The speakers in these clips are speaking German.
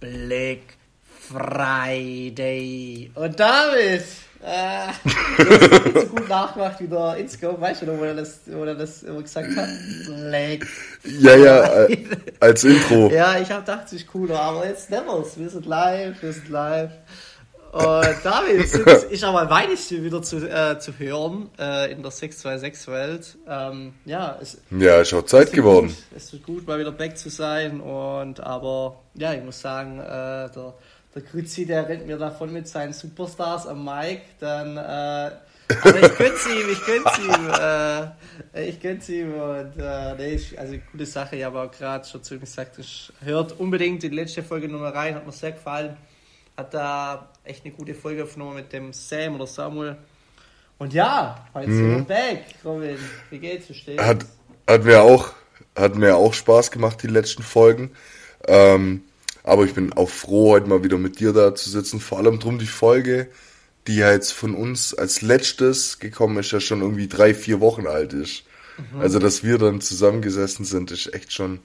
Black Friday. Und damit, äh, du hast so gut nachgemacht wie der Inscope, weißt du noch, wo er das, wo er das immer gesagt hat? Black Ja, ja, äh, als Intro. Ja, ich hab gedacht, es ist cooler, aber jetzt never's. Wir sind live, wir sind live. Und David, es ist- ist aber Weihnachten wieder zu, äh, zu hören äh, in der 626-Welt. Ähm, ja, es, Ja, ist auch Zeit geworden. Gut, es ist gut, mal wieder back zu sein. Und aber ja, ich muss sagen, äh, der, der Grützi, der rennt mir davon mit seinen Superstars am Mic. Dann, äh, aber ich gönn's ihm, ich gönn's ihm, äh, ich gönn's ihm und äh, nee, ich, also gute Sache. Ich habe auch gerade schon zu ihm gesagt, ich hört unbedingt die letzte Folge Nummer rein, hat mir sehr gefallen. Hat da echt eine gute Folge aufgenommen mit dem Sam oder Samuel. Und ja, heute sind wir back, Robin. Wie geht's? Wie? Hat, hat mir auch, hat mir auch Spaß gemacht, die letzten Folgen. Ähm, aber ich bin auch froh, heute mal wieder mit dir da zu sitzen. Vor allem drum die Folge, die ja jetzt von uns als letztes gekommen ist, ja schon irgendwie drei, vier Wochen alt ist. Also, dass wir dann zusammengesessen sind, ist echt schon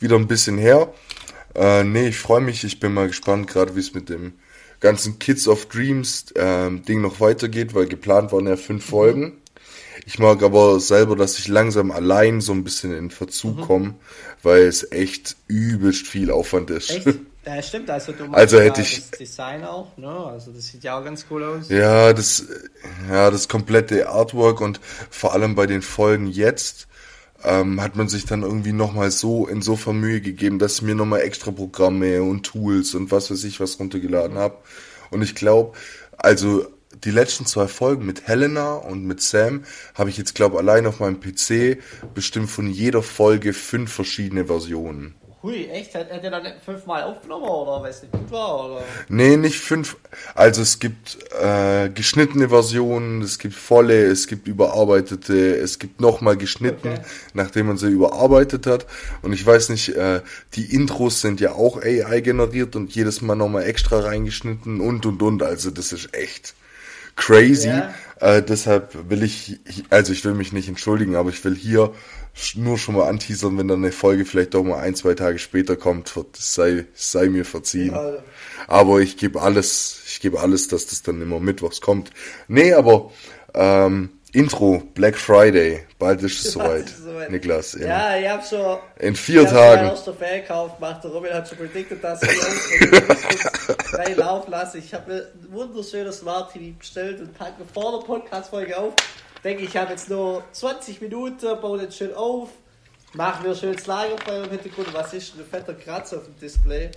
wieder ein bisschen her. Äh, nee, ich freue mich. Ich bin mal gespannt, gerade wie es mit dem ganzen Kids of Dreams ähm, Ding noch weitergeht, weil geplant waren ja fünf Folgen. Ich mag aber selber, dass ich langsam allein so ein bisschen in Verzug komme, weil es echt übelst viel Aufwand ist. Echt? Ja, stimmt. Also, du Also machst hätte ja ich- das Design auch, ne? Also, das sieht ja auch ganz cool aus. Ja, das, ja, das komplette Artwork und vor allem bei den Folgen jetzt ähm, hat man sich dann irgendwie nochmal so insofern Mühe gegeben, dass ich mir nochmal extra Programme und Tools und was weiß ich was runtergeladen habe. Und ich glaube, also die letzten zwei Folgen mit Helena und mit Sam habe ich jetzt, glaube allein auf meinem PC bestimmt von jeder Folge fünf verschiedene Versionen. Hui, echt? Hat, er dann fünfmal aufgenommen oder weil es nicht gut war? Oder? Nee, nicht fünf. Also es gibt äh, geschnittene Versionen, es gibt volle, es gibt überarbeitete, es gibt nochmal geschnitten, Okay. nachdem man sie überarbeitet hat. Und ich weiß nicht, äh, die Intros sind ja auch AI generiert und jedes Mal nochmal extra reingeschnitten und und und. Also das ist echt crazy. Ja. Äh, deshalb will ich, also ich will mich nicht entschuldigen, aber ich will hier nur schon mal anteasern, wenn dann eine Folge vielleicht doch mal ein, zwei Tage später kommt, sei, sei mir verziehen. Ja. Aber ich gebe alles, ich gebe alles, dass das dann immer mittwochs kommt. Nee, aber ähm, Intro, Black Friday, bald ist es soweit, soweit. Niklas. In, Ja, ich hab schon. in vier ich hab Tagen. meinen ersten Fan gekauft gemacht. Der Robin hat schon predicted, dass ich frei laufen lasse. Ich habe mir ein wunderschönes Smart TV bestellt und packe vor der Podcast-Folge auf. Denke ich, habe jetzt nur 20 Minuten, baue den schön auf, mache mir schön das Lagerfeuer im Hintergrund. Was ist denn ein fetter Kratzer auf dem Display?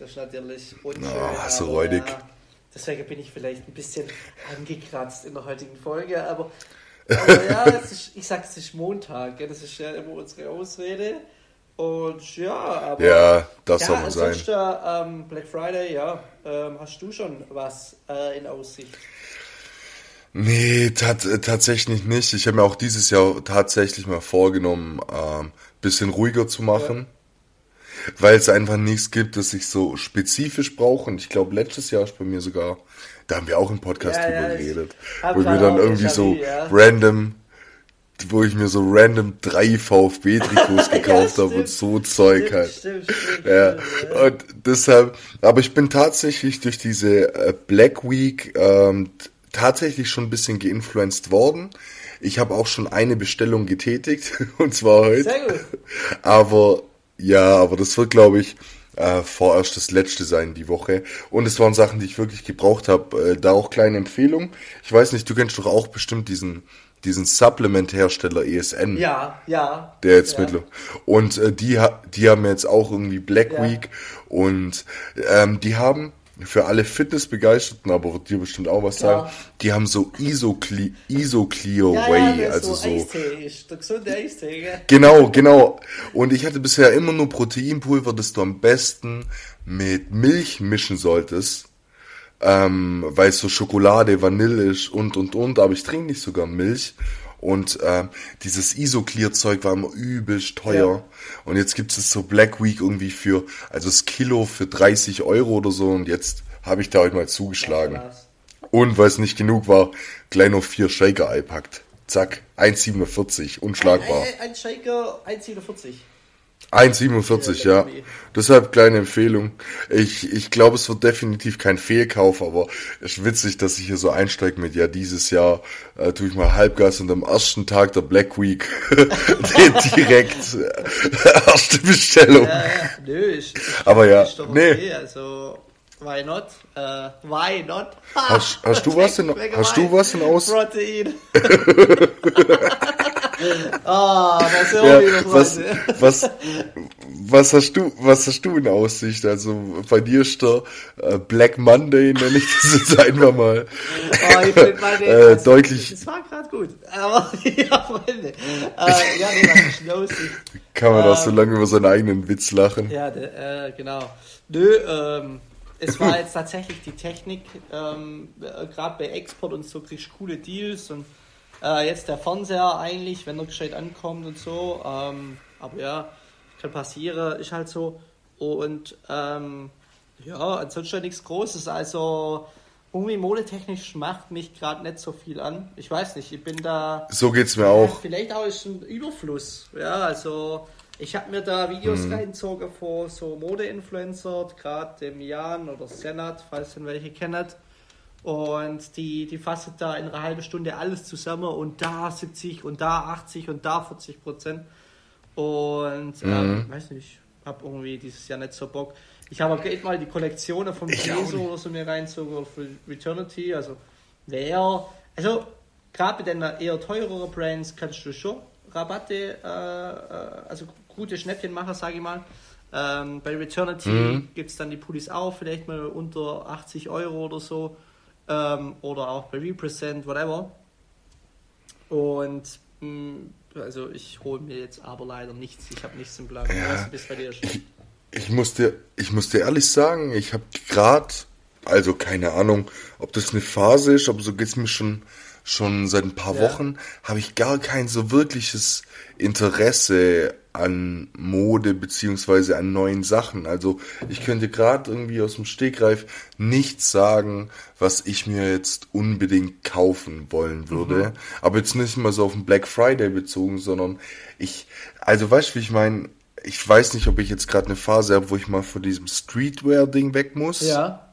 Das ist natürlich unschön. Oh, so aber, räudig. ja, deswegen bin ich vielleicht ein bisschen angekratzt in der heutigen Folge, aber aber ja, ist, ich sag, es ist Montag, das ist ja immer unsere Ausrede. Und ja, aber. Ja, das ja, soll man sein. ansonsten, ähm, Black Friday, ja. Ähm, hast du schon was äh, in Aussicht? Nee, tat, tatsächlich nicht. Ich habe mir auch dieses Jahr tatsächlich mal vorgenommen, ähm, bisschen ruhiger zu machen. Weil es einfach nichts gibt, das ich so spezifisch brauche. Und ich glaube, letztes Jahr ist bei mir sogar, da haben wir auch im Podcast Ja, drüber ja, geredet, wo ich mir dann irgendwie so ja. random, wo ich mir so random drei VfB-Trikots gekauft habe und stimmt. so Zeug halt. Stimmt, stimmt, Ja, stimmt, und deshalb, aber ich bin tatsächlich durch diese äh, Black Week ähm, tatsächlich schon ein bisschen geinfluenced worden. Ich habe auch schon eine Bestellung getätigt, und zwar heute. Sehr gut. Aber ja, aber das wird, glaube ich, äh, vorerst das letzte sein die Woche. Und es waren Sachen, die ich wirklich gebraucht habe. Äh, da auch kleine Empfehlung. Ich weiß nicht, du kennst doch auch bestimmt diesen diesen Supplement-Hersteller ESN Ja, ja. der jetzt ja. mittler und äh, die die haben jetzt auch irgendwie Black Ja. Week und ähm, die haben für alle Fitnessbegeisterten, aber wird dir bestimmt auch was Klar. sagen, die haben so Isoclear, Isoclear Ja, Way, ja, also so so Eistee ist. Der gesunde Eistee, gell? Genau, genau. Und ich hatte bisher immer nur Proteinpulver, das du am besten mit Milch mischen solltest. Ähm, weil es so Schokolade, Vanille ist und und und, aber ich trinke nicht sogar Milch. Und ähm, dieses Isoclear-Zeug war immer übelst teuer. Ja. Und jetzt gibt es so Black Week irgendwie für, also das Kilo für 30 Euro oder so. Und jetzt habe ich da heute mal zugeschlagen. Und weil es nicht genug war, gleich noch vier Shaker eingepackt. Zack, 1,47, unschlagbar. Ein, ein, ein Shaker 1,47. 1,47, ja. Deshalb kleine Empfehlung. Ich, ich glaube, es wird definitiv kein Fehlkauf, aber es ist witzig, dass ich hier so einsteige mit, ja, dieses Jahr äh, tue ich mal Halbgas und am ersten Tag der Black Week direkt äh, erste Bestellung. Ja, ja, nö, ich, ich Aber ja, ist doch nee. okay, also why not? Äh, why not? Hast, hast du was in, hast du was in Aus? Protein. ah, das ist ja auch was, was, was hast du, was hast du in Aussicht? Also bei dir ist der äh, Black Monday, nenne ich das jetzt einfach mal. Oh, ich find meine, Äh, also, deutlich- Das war gerade gut. Aber, ja, Freunde. Äh, ja, nee, was ist Aussicht? Kann man auch Ähm, so lange über seinen eigenen Witz lachen? Ja, de, äh, genau. Nö, ähm, es war jetzt tatsächlich die Technik, ähm, äh, gerade bei Export und so kriegst du coole Deals und äh, jetzt der Fernseher eigentlich, wenn er gescheit ankommt und so. Ähm, aber ja, kann passieren, ist halt so. Und ähm, ja, ansonsten nichts Großes. Also irgendwie modetechnisch macht mich gerade nicht so viel an. Ich weiß nicht, ich bin da. So geht's mir Ja, auch. vielleicht auch ist ein Überfluss. Ja, also ich habe mir da Videos Mhm. reingezogen vor so Mode-Influencer, gerade dem Jan oder Senat, falls ihr welche kennt. Und die, die fassen da in einer halben Stunde alles zusammen und da 70 und da 80 und da 40 Prozent. Und Mhm. ähm, weiß nicht, habe irgendwie dieses Jahr nicht so Bock. Ich habe gerade mal die Kollektionen Ich auch Jesu oder so mir reinzogen oder für Returnity. Also wer, also gerade bei den eher teureren Brands kannst du schon Rabatte, äh, äh, also gute Schnäppchen machen, sage ich mal. Ähm, bei Returnity Mhm. gibt es dann die Pullis auch, vielleicht mal unter 80 Euro oder so. Ähm, oder auch bei Represent, whatever. Und mh, also ich hole mir jetzt aber leider nichts. Ich habe nichts im Plan. Ja. Schon? Ich muss dir, ich muss dir ehrlich sagen, ich habe gerade, also keine Ahnung, ob das eine Phase ist, aber so geht's mir schon schon seit ein paar Ja. Wochen, habe ich gar kein so wirkliches Interesse an Mode beziehungsweise an neuen Sachen. Also ich könnte gerade irgendwie aus dem Stegreif nichts sagen, was ich mir jetzt unbedingt kaufen wollen würde. Aber jetzt nicht mal so auf den Black Friday bezogen, sondern ich, also weißt du, wie ich meine, ich weiß nicht, ob ich jetzt gerade eine Phase habe, wo ich mal von diesem Streetwear-Ding weg muss. Ja.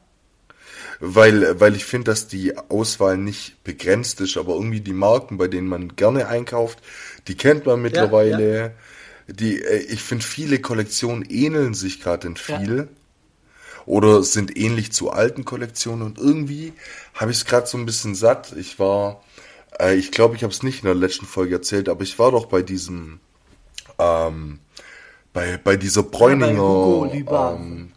Weil, weil ich finde, dass die Auswahl nicht begrenzt ist, aber irgendwie die Marken, bei denen man gerne einkauft, die kennt man mittlerweile. Die, äh, ich finde, viele Kollektionen ähneln sich gerade in Ja. viel. Oder sind ähnlich zu alten Kollektionen und irgendwie habe ich es gerade so ein bisschen satt. Ich war, äh, ich glaube, ich habe es nicht in der letzten Folge erzählt, aber ich war doch bei diesem, ähm, bei, bei dieser Bräuninger, Hugo Liebau. ähm,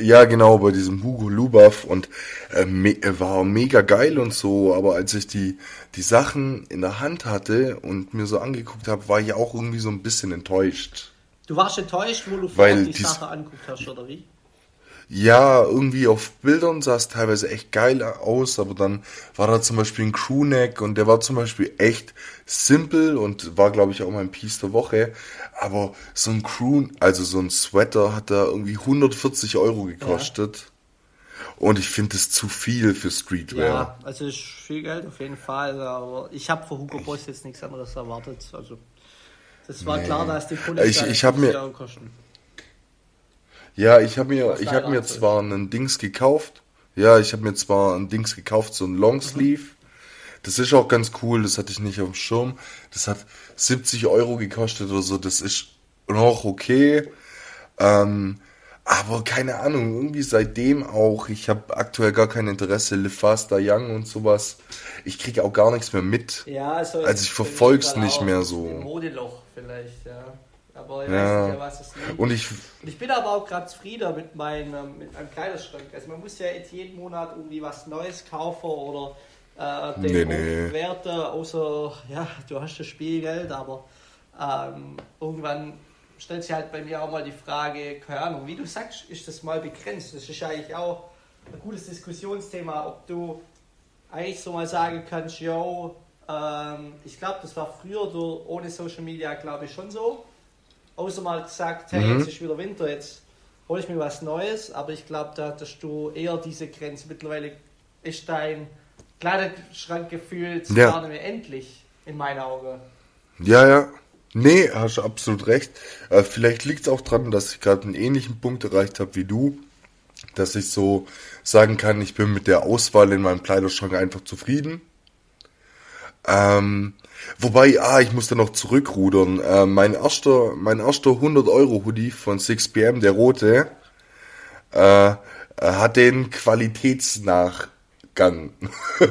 ja, genau, bei diesem Hugo Lubav und äh, me war mega geil und so, aber als ich die, die Sachen in der Hand hatte und mir so angeguckt habe, war ich auch irgendwie so ein bisschen enttäuscht. Du warst enttäuscht, wo du vorher die Sache anguckt hast, oder wie? Ja, irgendwie auf Bildern sah es teilweise echt geil aus, aber dann war da zum Beispiel ein Crewneck und der war zum Beispiel echt simpel und war, glaube ich, auch mein Piece der Woche. Aber so ein Crew, also so ein Sweater hat da irgendwie 140 Euro gekostet. Und ich finde das zu viel für Streetwear. Ja, also ist viel Geld auf jeden Fall, aber ich habe von Hugo Boss jetzt nichts anderes erwartet. Also das war Nee. klar, dass die Pullis Ich- ich hab 50 mir- kosten. Ja, ich habe mir, ich habe mir zwar ein Dings gekauft. Ja, ich habe mir zwar ein Dings gekauft, so ein Longsleeve. Das ist auch ganz cool, das hatte ich nicht auf dem Schirm. Das hat 70 Euro gekostet oder so, das ist noch okay. Ähm, aber keine Ahnung, irgendwie seitdem auch, ich habe aktuell gar kein Interesse, Live Faster Young und sowas. Ich kriege auch gar nichts mehr mit. Ja, also, Also ich verfolg's bin nicht auch mehr so. Modeloch vielleicht, ja. Aber ich Ja. weiß nicht, was es liegt. Und ich, Und ich bin aber auch gerade zufrieden mit meinem, mit meinem Kleiderschrank. Also man muss ja jetzt jeden Monat irgendwie was Neues kaufen oder äh, den Nee, nee. aufwerten, außer, ja, du hast das Spielgeld, aber ähm, irgendwann stellt sich halt bei mir auch mal die Frage, keine Ahnung, wie du sagst, ist das mal begrenzt? Das ist eigentlich auch ein gutes Diskussionsthema, ob du eigentlich so mal sagen kannst, yo, ähm, ich glaube, das war früher ohne Social Media, glaube ich, schon so. Außer mal gesagt, hey, Mhm. jetzt ist wieder Winter, jetzt hole ich mir was Neues, aber ich glaube, da hattest du eher diese Grenze. Mittlerweile ist dein Kleiderschrank gefühlt Ja. gar nicht mehr endlich, in meinen Augen. ja, ja. Nee, hast absolut recht. Äh, vielleicht liegt es auch daran, dass ich gerade einen ähnlichen Punkt erreicht habe wie du, dass ich so sagen kann, ich bin mit der Auswahl in meinem Kleiderschrank einfach zufrieden. Ähm, wobei, ah, ich muss da noch zurückrudern. Äh, mein erster, mein erster 100 Euro Hoodie von 6pm, der rote, äh, hat den Qualitätsnachgang.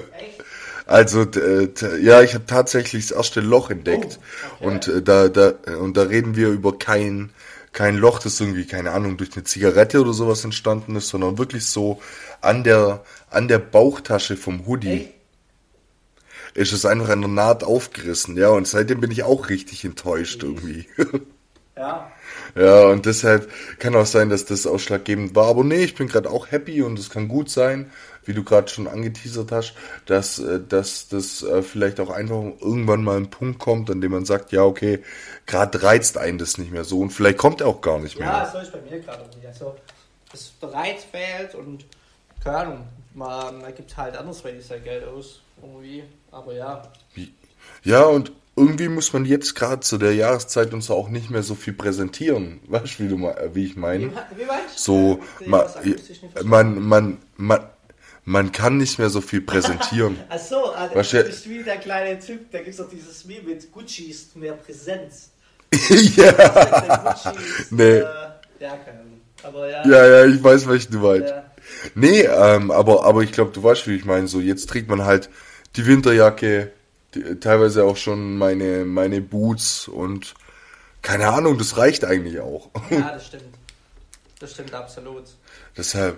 Also äh, ja, ich habe tatsächlich das erste Loch entdeckt oh, okay. und äh, da da und da reden wir über kein kein Loch, das irgendwie keine Ahnung durch eine Zigarette oder sowas entstanden ist, sondern wirklich so an der an der Bauchtasche vom Hoodie. Hey. Ist es einfach an der Naht aufgerissen, ja, und seitdem bin ich auch richtig enttäuscht irgendwie. Ja. Ja, und deshalb kann auch sein, dass das ausschlaggebend war. Aber nee, ich bin gerade auch happy und es kann gut sein, wie du gerade schon angeteasert hast, dass, äh, dass das äh, vielleicht auch einfach irgendwann mal ein Punkt kommt, an dem man sagt, ja, okay, gerade reizt einen das nicht mehr so und vielleicht kommt er auch gar nicht mehr. Ja, so ist bei mir gerade nicht. Also, das Reiz fehlt und keine Ahnung, man, man gibt halt andersweitig sein Geld aus, irgendwie, aber ja. Ja, und irgendwie muss man jetzt gerade zu der Jahreszeit uns auch nicht mehr so viel präsentieren. Weißt du, wie, du, wie ich meine? Wie, wie meinst So, man, man, man, man, man kann nicht mehr so viel präsentieren. Ach so, also weißt du bist wie der kleine Typ, da gibt es doch dieses Meme mit Gucci ist mehr Präsenz. ja. Ist, nee. Äh, ja, keine Aber ja. Ja, ja, ich weiß, was du meinst. Ja. Nee, ähm, aber, aber ich glaube, du weißt, wie ich meine. So, jetzt trägt man halt die Winterjacke, die, teilweise auch schon meine, meine Boots und keine Ahnung, das reicht eigentlich auch. Ja, das stimmt. Das stimmt absolut. Deshalb,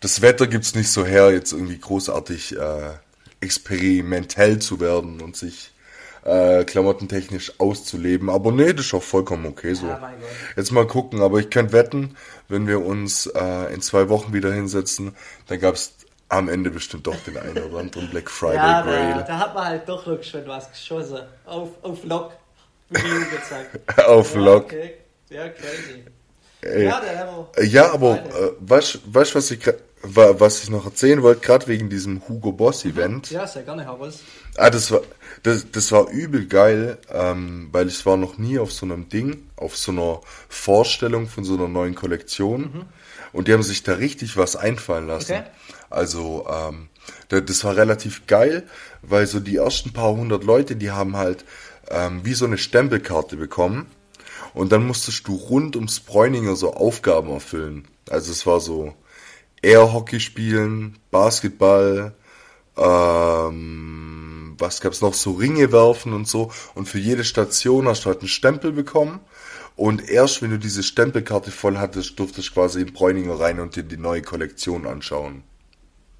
das Wetter gibt es nicht so her, jetzt irgendwie großartig äh, experimentell zu werden und sich äh, klamottentechnisch auszuleben. Aber nee, das ist auch vollkommen okay so. Ja, Jetzt mal gucken, aber ich könnte wetten, wenn wir uns äh, in zwei Wochen wieder hinsetzen, dann gab es am Ende bestimmt doch den einen oder anderen Black Friday ja, Grail. Da, da, hat man halt doch schon was geschossen. Auf, auf Lock, gesagt Auf ja, Lock. Okay. Ja, crazy. Ey. Ja, ja, aber äh, weißt du, was ich was ich noch erzählen wollte, gerade wegen diesem Hugo Boss Event. Ja, sehr gerne, Havas. Ah, das war, das, das war übel geil, ähm, weil ich war noch nie auf so einem Ding, auf so einer Vorstellung von so einer neuen Kollektion. Mhm. Und die haben sich da richtig was einfallen lassen. Okay. Also, ähm, das war relativ geil, weil so die ersten paar hundert Leute, die haben halt ähm, wie so eine Stempelkarte bekommen. Und dann musstest du rund ums Bräuninger so Aufgaben erfüllen. Also es war so Airhockey spielen, Basketball, ähm, was gab's noch, so Ringe werfen und so. Und für jede Station hast du halt einen Stempel bekommen. Und erst wenn du diese Stempelkarte voll hattest, durftest du quasi in Bräuninger rein und dir die neue Kollektion anschauen.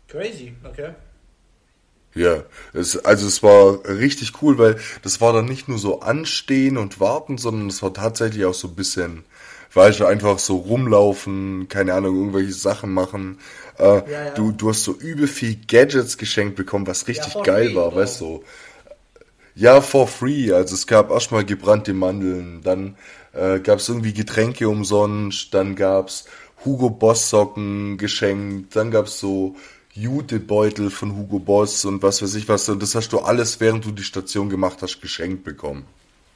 Crazy, okay. Ja, es, also es war richtig cool, weil das war dann nicht nur so anstehen und warten, sondern es war tatsächlich auch so ein bisschen, weißt du, einfach so rumlaufen, keine Ahnung, irgendwelche Sachen machen. Äh, ja, ja. Du, du hast so übel viel Gadgets geschenkt bekommen, was richtig ja, geil war, oder? weißt du. Ja, for free. Also es gab erstmal gebrannte Mandeln, dann äh, gab es irgendwie Getränke umsonst, dann gab's Hugo Boss Socken geschenkt, dann gab's so Jutebeutel von Hugo Boss und was weiß ich was. Und das hast du alles, während du die Station gemacht hast, geschenkt bekommen.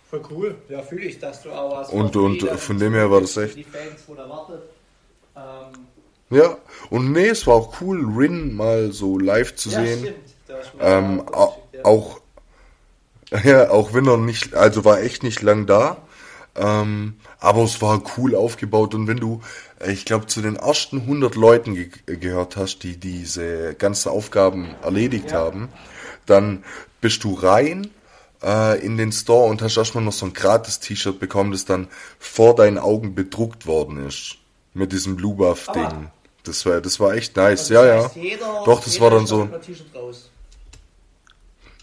Voll cool. Ja, fühle ich, dass du auch was. Und, und von dem her war das echt. Die Fans, wo. Ähm, ja, und nee, es war auch cool, Rin mal so live zu ja, sehen. Ähm, auch, auch, ja, auch wenn er nicht, also war echt nicht lang da. Ähm, aber es war cool aufgebaut und wenn du, ich glaube, zu den ersten 100 Leuten ge gehört hast, die diese ganzen Aufgaben erledigt ja. haben, dann bist du rein äh, in den Store und hast erstmal noch so ein gratis T-Shirt bekommen, das dann vor deinen Augen bedruckt worden ist. Mit diesem Blue Buff Ding. Das war, das war echt nice. Also ja, ja. Jeder, Doch, das war dann so.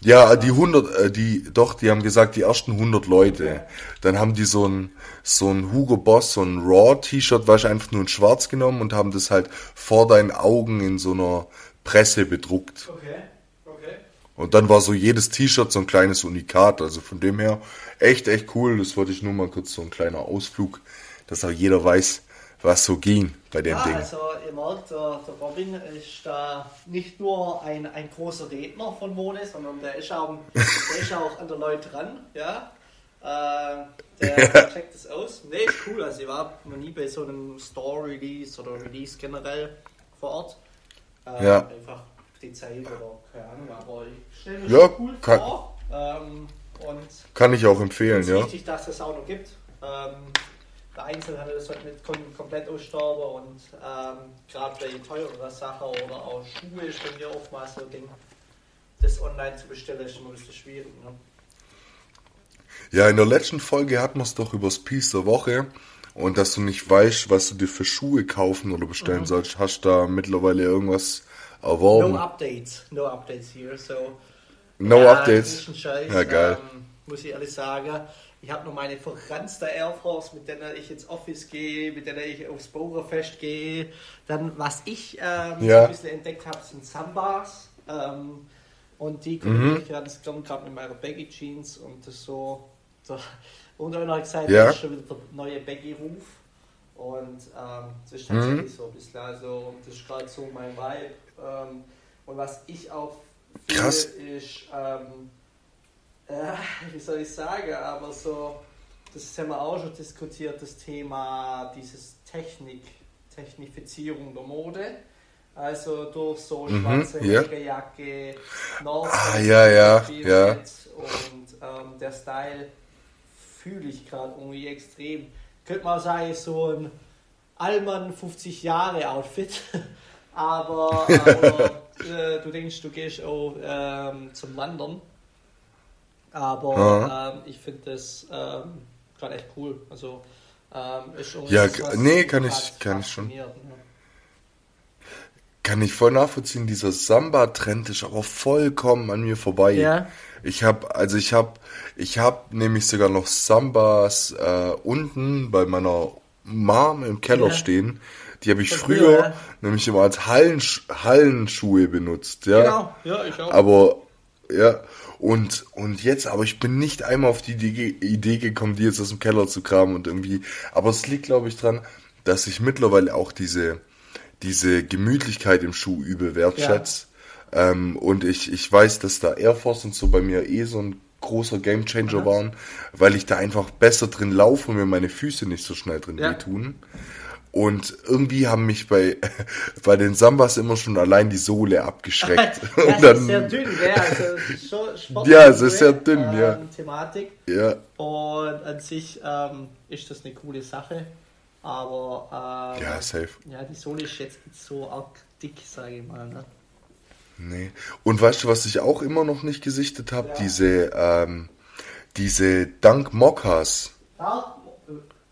Ja, die 100, äh, die, doch, die haben gesagt, die ersten 100 Leute. Dann haben die so ein, so ein Hugo Boss, so ein Raw-T-Shirt, weißt einfach nur in schwarz genommen und haben das halt vor deinen Augen in so einer Presse bedruckt. Okay, okay. Und dann war so jedes T-Shirt so ein kleines Unikat, also von dem her echt, echt cool. Das wollte ich nur mal kurz so ein kleiner Ausflug, dass auch jeder weiß, was so ging bei dem ja, Ding. Also ihr merkt, der, der Robin ist da nicht nur ein, ein großer Redner von Mode, sondern der ist auch, der ist auch an der Leute dran. Ja? Äh, der checkt das aus. Nee, ist cool. Also ich war noch nie bei so einem Store-Release oder Release generell vor Ort. Äh, Ja. Einfach die Zeit oder keine Ahnung, aber ich stelle mir Ja, cool kann- vor. Ähm, und Kann ich auch empfehlen, es ist ja. wichtig, dass es auch noch gibt. Ähm, der Einzelhandel sollte nicht kom komplett aussterben und ähm, gerade bei teureren Sachen oder auch Schuhe ist bei mir oftmals so ein Ding. Das online zu bestellen ist immer ein bisschen schwierig. Ne? Ja, in der letzten Folge hatten wir es doch übers Piece der Woche und dass du nicht weißt, was du dir für Schuhe kaufen oder bestellen sollst. Hast du da mittlerweile irgendwas erworben? No updates, no updates here. So, No ja, Updates? ist Scheiß, Ja, geil. Ähm, muss ich ehrlich sagen. Ich habe noch meine verranzte Air Force, mit der ich ins Office gehe, mit der ich aufs Bauerfest gehe. Dann, was ich ähm, so Ja. ein bisschen entdeckt habe, sind Sambas. Ähm, und die kombiniere ich gern gerade mit meiner Baggy Jeans und das so. Der, und dann habe ich gesagt, Ja. das ist schon wieder der neue Baggy-Ruf. Und ähm, das ist tatsächlich so ein bisschen. Also, das ist gerade so mein Vibe. Ähm, und was ich auch finde, Krass. ist, ähm, äh, wie soll ich sagen, aber so, das haben wir auch schon diskutiert, das Thema dieses Technik, Technifizierung der Mode. Also durch so Mhm, schwarze ja. Regenjacke, North Ah, ja, ja, ja. Und ähm, der Style fühle ich gerade irgendwie extrem. Könnte man sagen, so ein Allmann 50 Jahre Outfit. aber aber äh, du denkst, du gehst auch ähm, zum Wandern. Aber ähm, ich finde das ähm, gerade echt cool. Also ähm, ist schon Ja, was, nee, kann ich- kann ich schon. fasziniert, ne? Kann ich voll nachvollziehen. Dieser Samba-Trend ist aber vollkommen an mir vorbei. Ja. Ich habe, also ich habe, ich habe nämlich sogar noch Sambas äh, unten bei meiner Mom im Keller Ja. stehen. Die habe ich Von früher früher, ja. nämlich immer als Hallensch Hallenschuhe benutzt. Ja. Genau, ja, ich auch. Aber ja, und, und jetzt, aber ich bin nicht einmal auf die Idee, gekommen, die jetzt aus dem Keller zu kramen und irgendwie. Aber es liegt, glaube ich, dran, dass ich mittlerweile auch diese, diese Gemütlichkeit im Schuh übel wertschätze. Ähm, und ich, ich weiß, dass da Air Force und so bei mir eh so ein großer Gamechanger waren, weil ich da einfach besser drin laufe und mir meine Füße nicht so schnell drin Ja. wehtun. Und irgendwie haben mich bei, bei den Sambas immer schon allein die Sohle abgeschreckt. ja, und dann, ist sehr dünn, gell? Also, sportliche, Ja, es ist sehr dünn, ja. ähm, Thematik. ja, Und an sich ähm, ist das eine coole Sache. Aber ähm, ja, safe. ja, die Sohle ist jetzt nicht so arg dick, sage ich mal. Ne? Nee. Und weißt du, was ich auch immer noch nicht gesichtet habe? Ja. Diese, ähm, diese Dunk Mockers. Äh,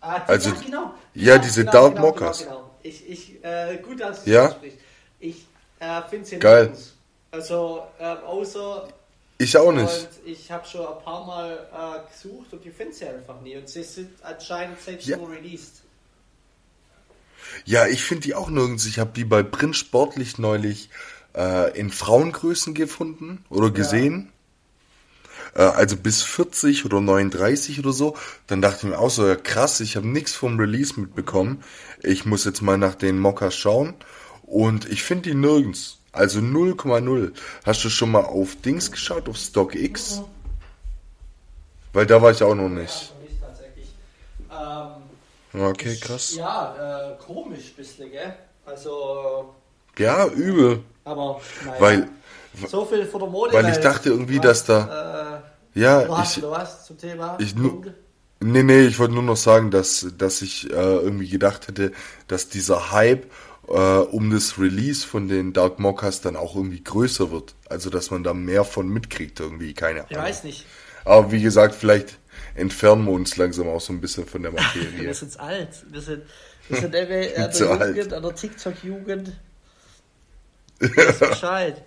ah, Also, ja, genau. ja, Genau, diese genau, Dark genau, Mockers. Genau, genau. Ich, ich, äh, gut, dass du Ja? Ich äh, finde sie Geil. nirgends. Also, ähm, außer Ich auch nicht. Ich habe schon ein paar Mal äh, gesucht und die finde sie einfach nie. Und sie sind anscheinend selbst Ja. nur released. Ja, ich finde die auch nirgends. Ich habe die bei Print Sportlich neulich äh, in Frauengrößen gefunden oder gesehen. Äh, also bis 40 oder 39 oder so. Dann dachte ich mir auch so, ja krass, ich habe nichts vom Release mitbekommen. Ich muss jetzt mal nach den Mockers schauen. Und ich finde die nirgends. Also 0,0. Hast du schon mal auf Dings geschaut, auf StockX? Weil da war ich auch noch nicht. Ja, nicht tatsächlich. Ähm, Okay, krass. Ja, äh, komisch bisschen, gell? Also, Ja, übel. aber naja. Weil, so viel von der Mode. weil ich dachte irgendwie, dass da. Äh, ja, du hast ich, du was zum Thema? ich Dunkel? Nee, nee, ich wollte nur noch sagen, dass, dass ich äh, irgendwie gedacht hätte, dass dieser Hype äh, um das Release von den Dark Mockers dann auch irgendwie größer wird. Also, dass man da mehr von mitkriegt irgendwie, keine Ahnung. Ich weiß nicht. Aber wie gesagt, vielleicht entfernen wir uns langsam auch so ein bisschen von der Materie. Wir sind alt. Wir sind, wir sind entweder an der. Jugend, an der TikTok-Jugend. Bescheid.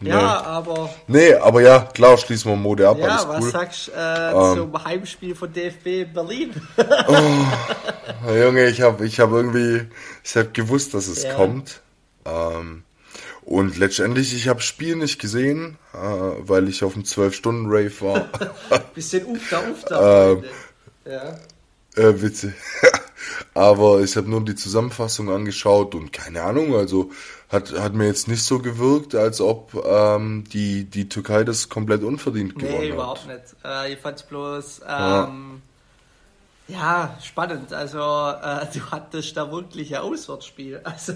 Ja, aber nee, aber ja, klar, schließen wir Mode ab, ja, was cool. sagst du äh, Ähm. zum Heimspiel von DFB in Berlin? Ja, Junge, ich habe ich hab irgendwie, ich habe gewusst, dass es Ja. kommt. Ähm, und letztendlich, ich habe Spiel nicht gesehen, äh, weil ich auf dem 12-Stunden-Rave war. Bisschen ufter, ufter. Ähm. Ja. äh, witzig. aber ich habe nur die Zusammenfassung angeschaut und keine Ahnung, also hat, hat mir jetzt nicht so gewirkt, als ob ähm, die, die Türkei das komplett unverdient gewonnen hat. Nee, überhaupt nicht. Äh, ich fand's bloß, ähm, ja. ja. spannend. Also, äh, du hattest da wirklich ein Auswärtsspiel. Also,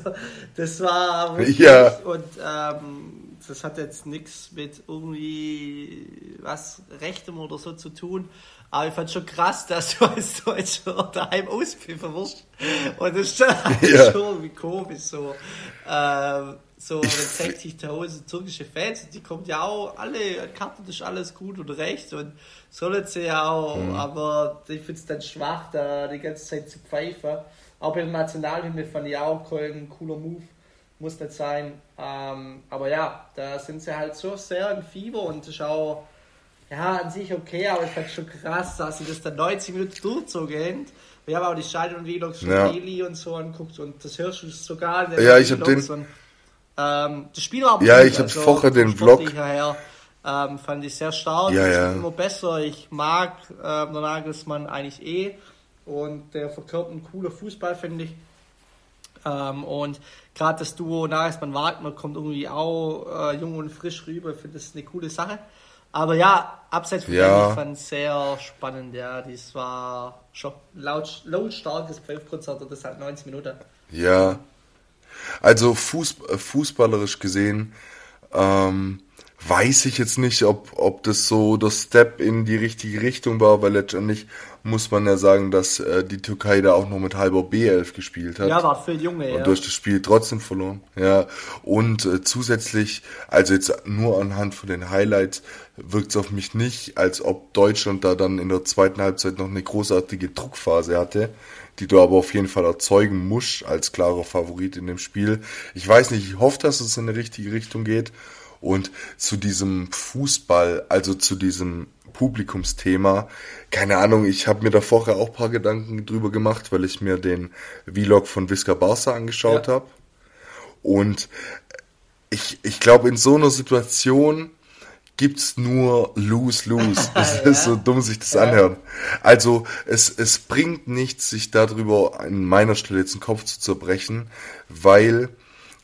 das war wirklich, ja. und ähm, das hat jetzt nichts mit irgendwie was Rechtem oder so zu tun. Aber ich fand schon krass, dass du als Deutscher daheim auspfiffen wirst. Und das ist schon, ja. schon irgendwie komisch so. Ähm, so mit 60.000 türkische Fans, die kommen ja auch alle, Karten ist alles gut und recht und sollen sie ja auch, mhm. aber ich finde es dann schwach, da die ganze Zeit zu pfeifen. Auch beim Nationalhymne fand ich auch ein cooler Move, muss nicht sein. Ähm, aber ja, da sind sie halt so sehr im Fieber und das ist auch ja, an sich okay, aber ich fand schon krass, dass sie das dann 90 Minuten durchzogen. Wir haben auch die Scheidung und Vlogs von ja. Eli und so anguckt und das hörst du sogar. Ja, ich habe den. Und, ähm, das Spiel war aber Ja, gut, ich habe also, vorher den Vlog. Her, ähm, fand ich sehr stark. Ja, ja. immer besser. Ich mag äh, der Nagelsmann eigentlich eh und der verkörpert einen coolen Fußball, finde ich. Ähm, und gerade das Duo Nagelsmann-Wagner kommt irgendwie auch äh, jung und frisch rüber. Ich finde das eine coole Sache. Aber ja, abseits von ja. dem, ich fand es sehr spannend, ja. Das war schon laut, lautstarkes Pfeifkonzert und das halt 90 Minuten. Ja. Also Fuß, äh, fußballerisch gesehen, ähm, weiß ich jetzt nicht, ob, ob das so der Step in die richtige Richtung war, weil letztendlich muss man ja sagen, dass äh, die Türkei da auch noch mit halber B11 gespielt hat. Ja, war für Junge, ja. Und durch das Spiel trotzdem verloren. Ja. Und äh, zusätzlich, also jetzt nur anhand von den Highlights, wirkt es auf mich nicht, als ob Deutschland da dann in der zweiten Halbzeit noch eine großartige Druckphase hatte, die du aber auf jeden Fall erzeugen musst als klarer Favorit in dem Spiel. Ich weiß nicht, ich hoffe, dass es in die richtige Richtung geht. Und zu diesem Fußball, also zu diesem Publikumsthema, keine Ahnung, ich habe mir da vorher auch paar Gedanken drüber gemacht, weil ich mir den Vlog von Visca Barca angeschaut ja. habe. Und ich, ich glaube, in so einer Situation gibt's nur lose-lose. Das ja. ist so dumm, sich das ja. anhören. Also es, es bringt nichts, sich darüber an meiner Stelle jetzt den Kopf zu zerbrechen, weil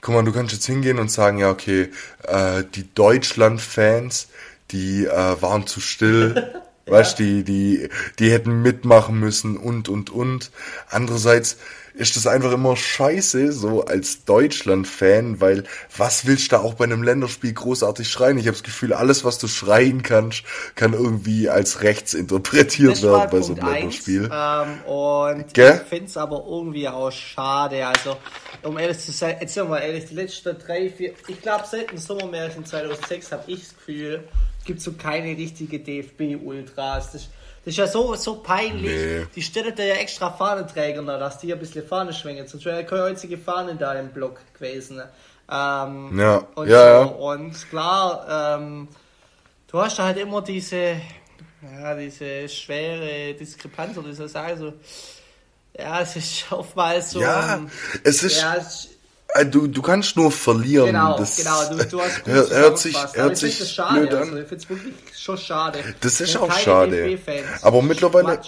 guck mal, du kannst jetzt hingehen und sagen, ja, okay, äh, die Deutschland-Fans, die äh, waren zu still, ja. weißt die, die, die hätten mitmachen müssen und, und, und. Andererseits, ist das einfach immer scheiße, so als Deutschland-Fan, weil was willst du da auch bei einem Länderspiel großartig schreien? Ich habe das Gefühl, alles, was du schreien kannst, kann irgendwie als rechts interpretiert werden bei so einem Länderspiel. Ähm, und Gell? ich finde es aber irgendwie auch schade. Also, um ehrlich zu sein, jetzt sind wir mal ehrlich, die letzten drei, vier, ich glaube, seit dem Sommermärchen 2006 habe ich das Gefühl, gibt so keine richtige DFB-Ultras. Das, das ist ja so, so peinlich. Nee. Die stellen da ja extra Fahnenträger da, dass die ein bisschen Fahne schwingen. Sonst wäre ja keine einzige Fahne da im Block gewesen. Ähm, ja. Und, ja, so. und klar, ähm, du hast halt immer diese, ja, diese schwere Diskrepanz oder sagen, so, ja, es ist oftmals so. Ja, um, es ist. Ja, es, Du, du kannst nur verlieren. Genau, das genau. Du, du hast hört, hört sich, hört sich das schade, blöd an. Also, ich finde es wirklich schon schade. Das ist auch schade. Aber mittlerweile,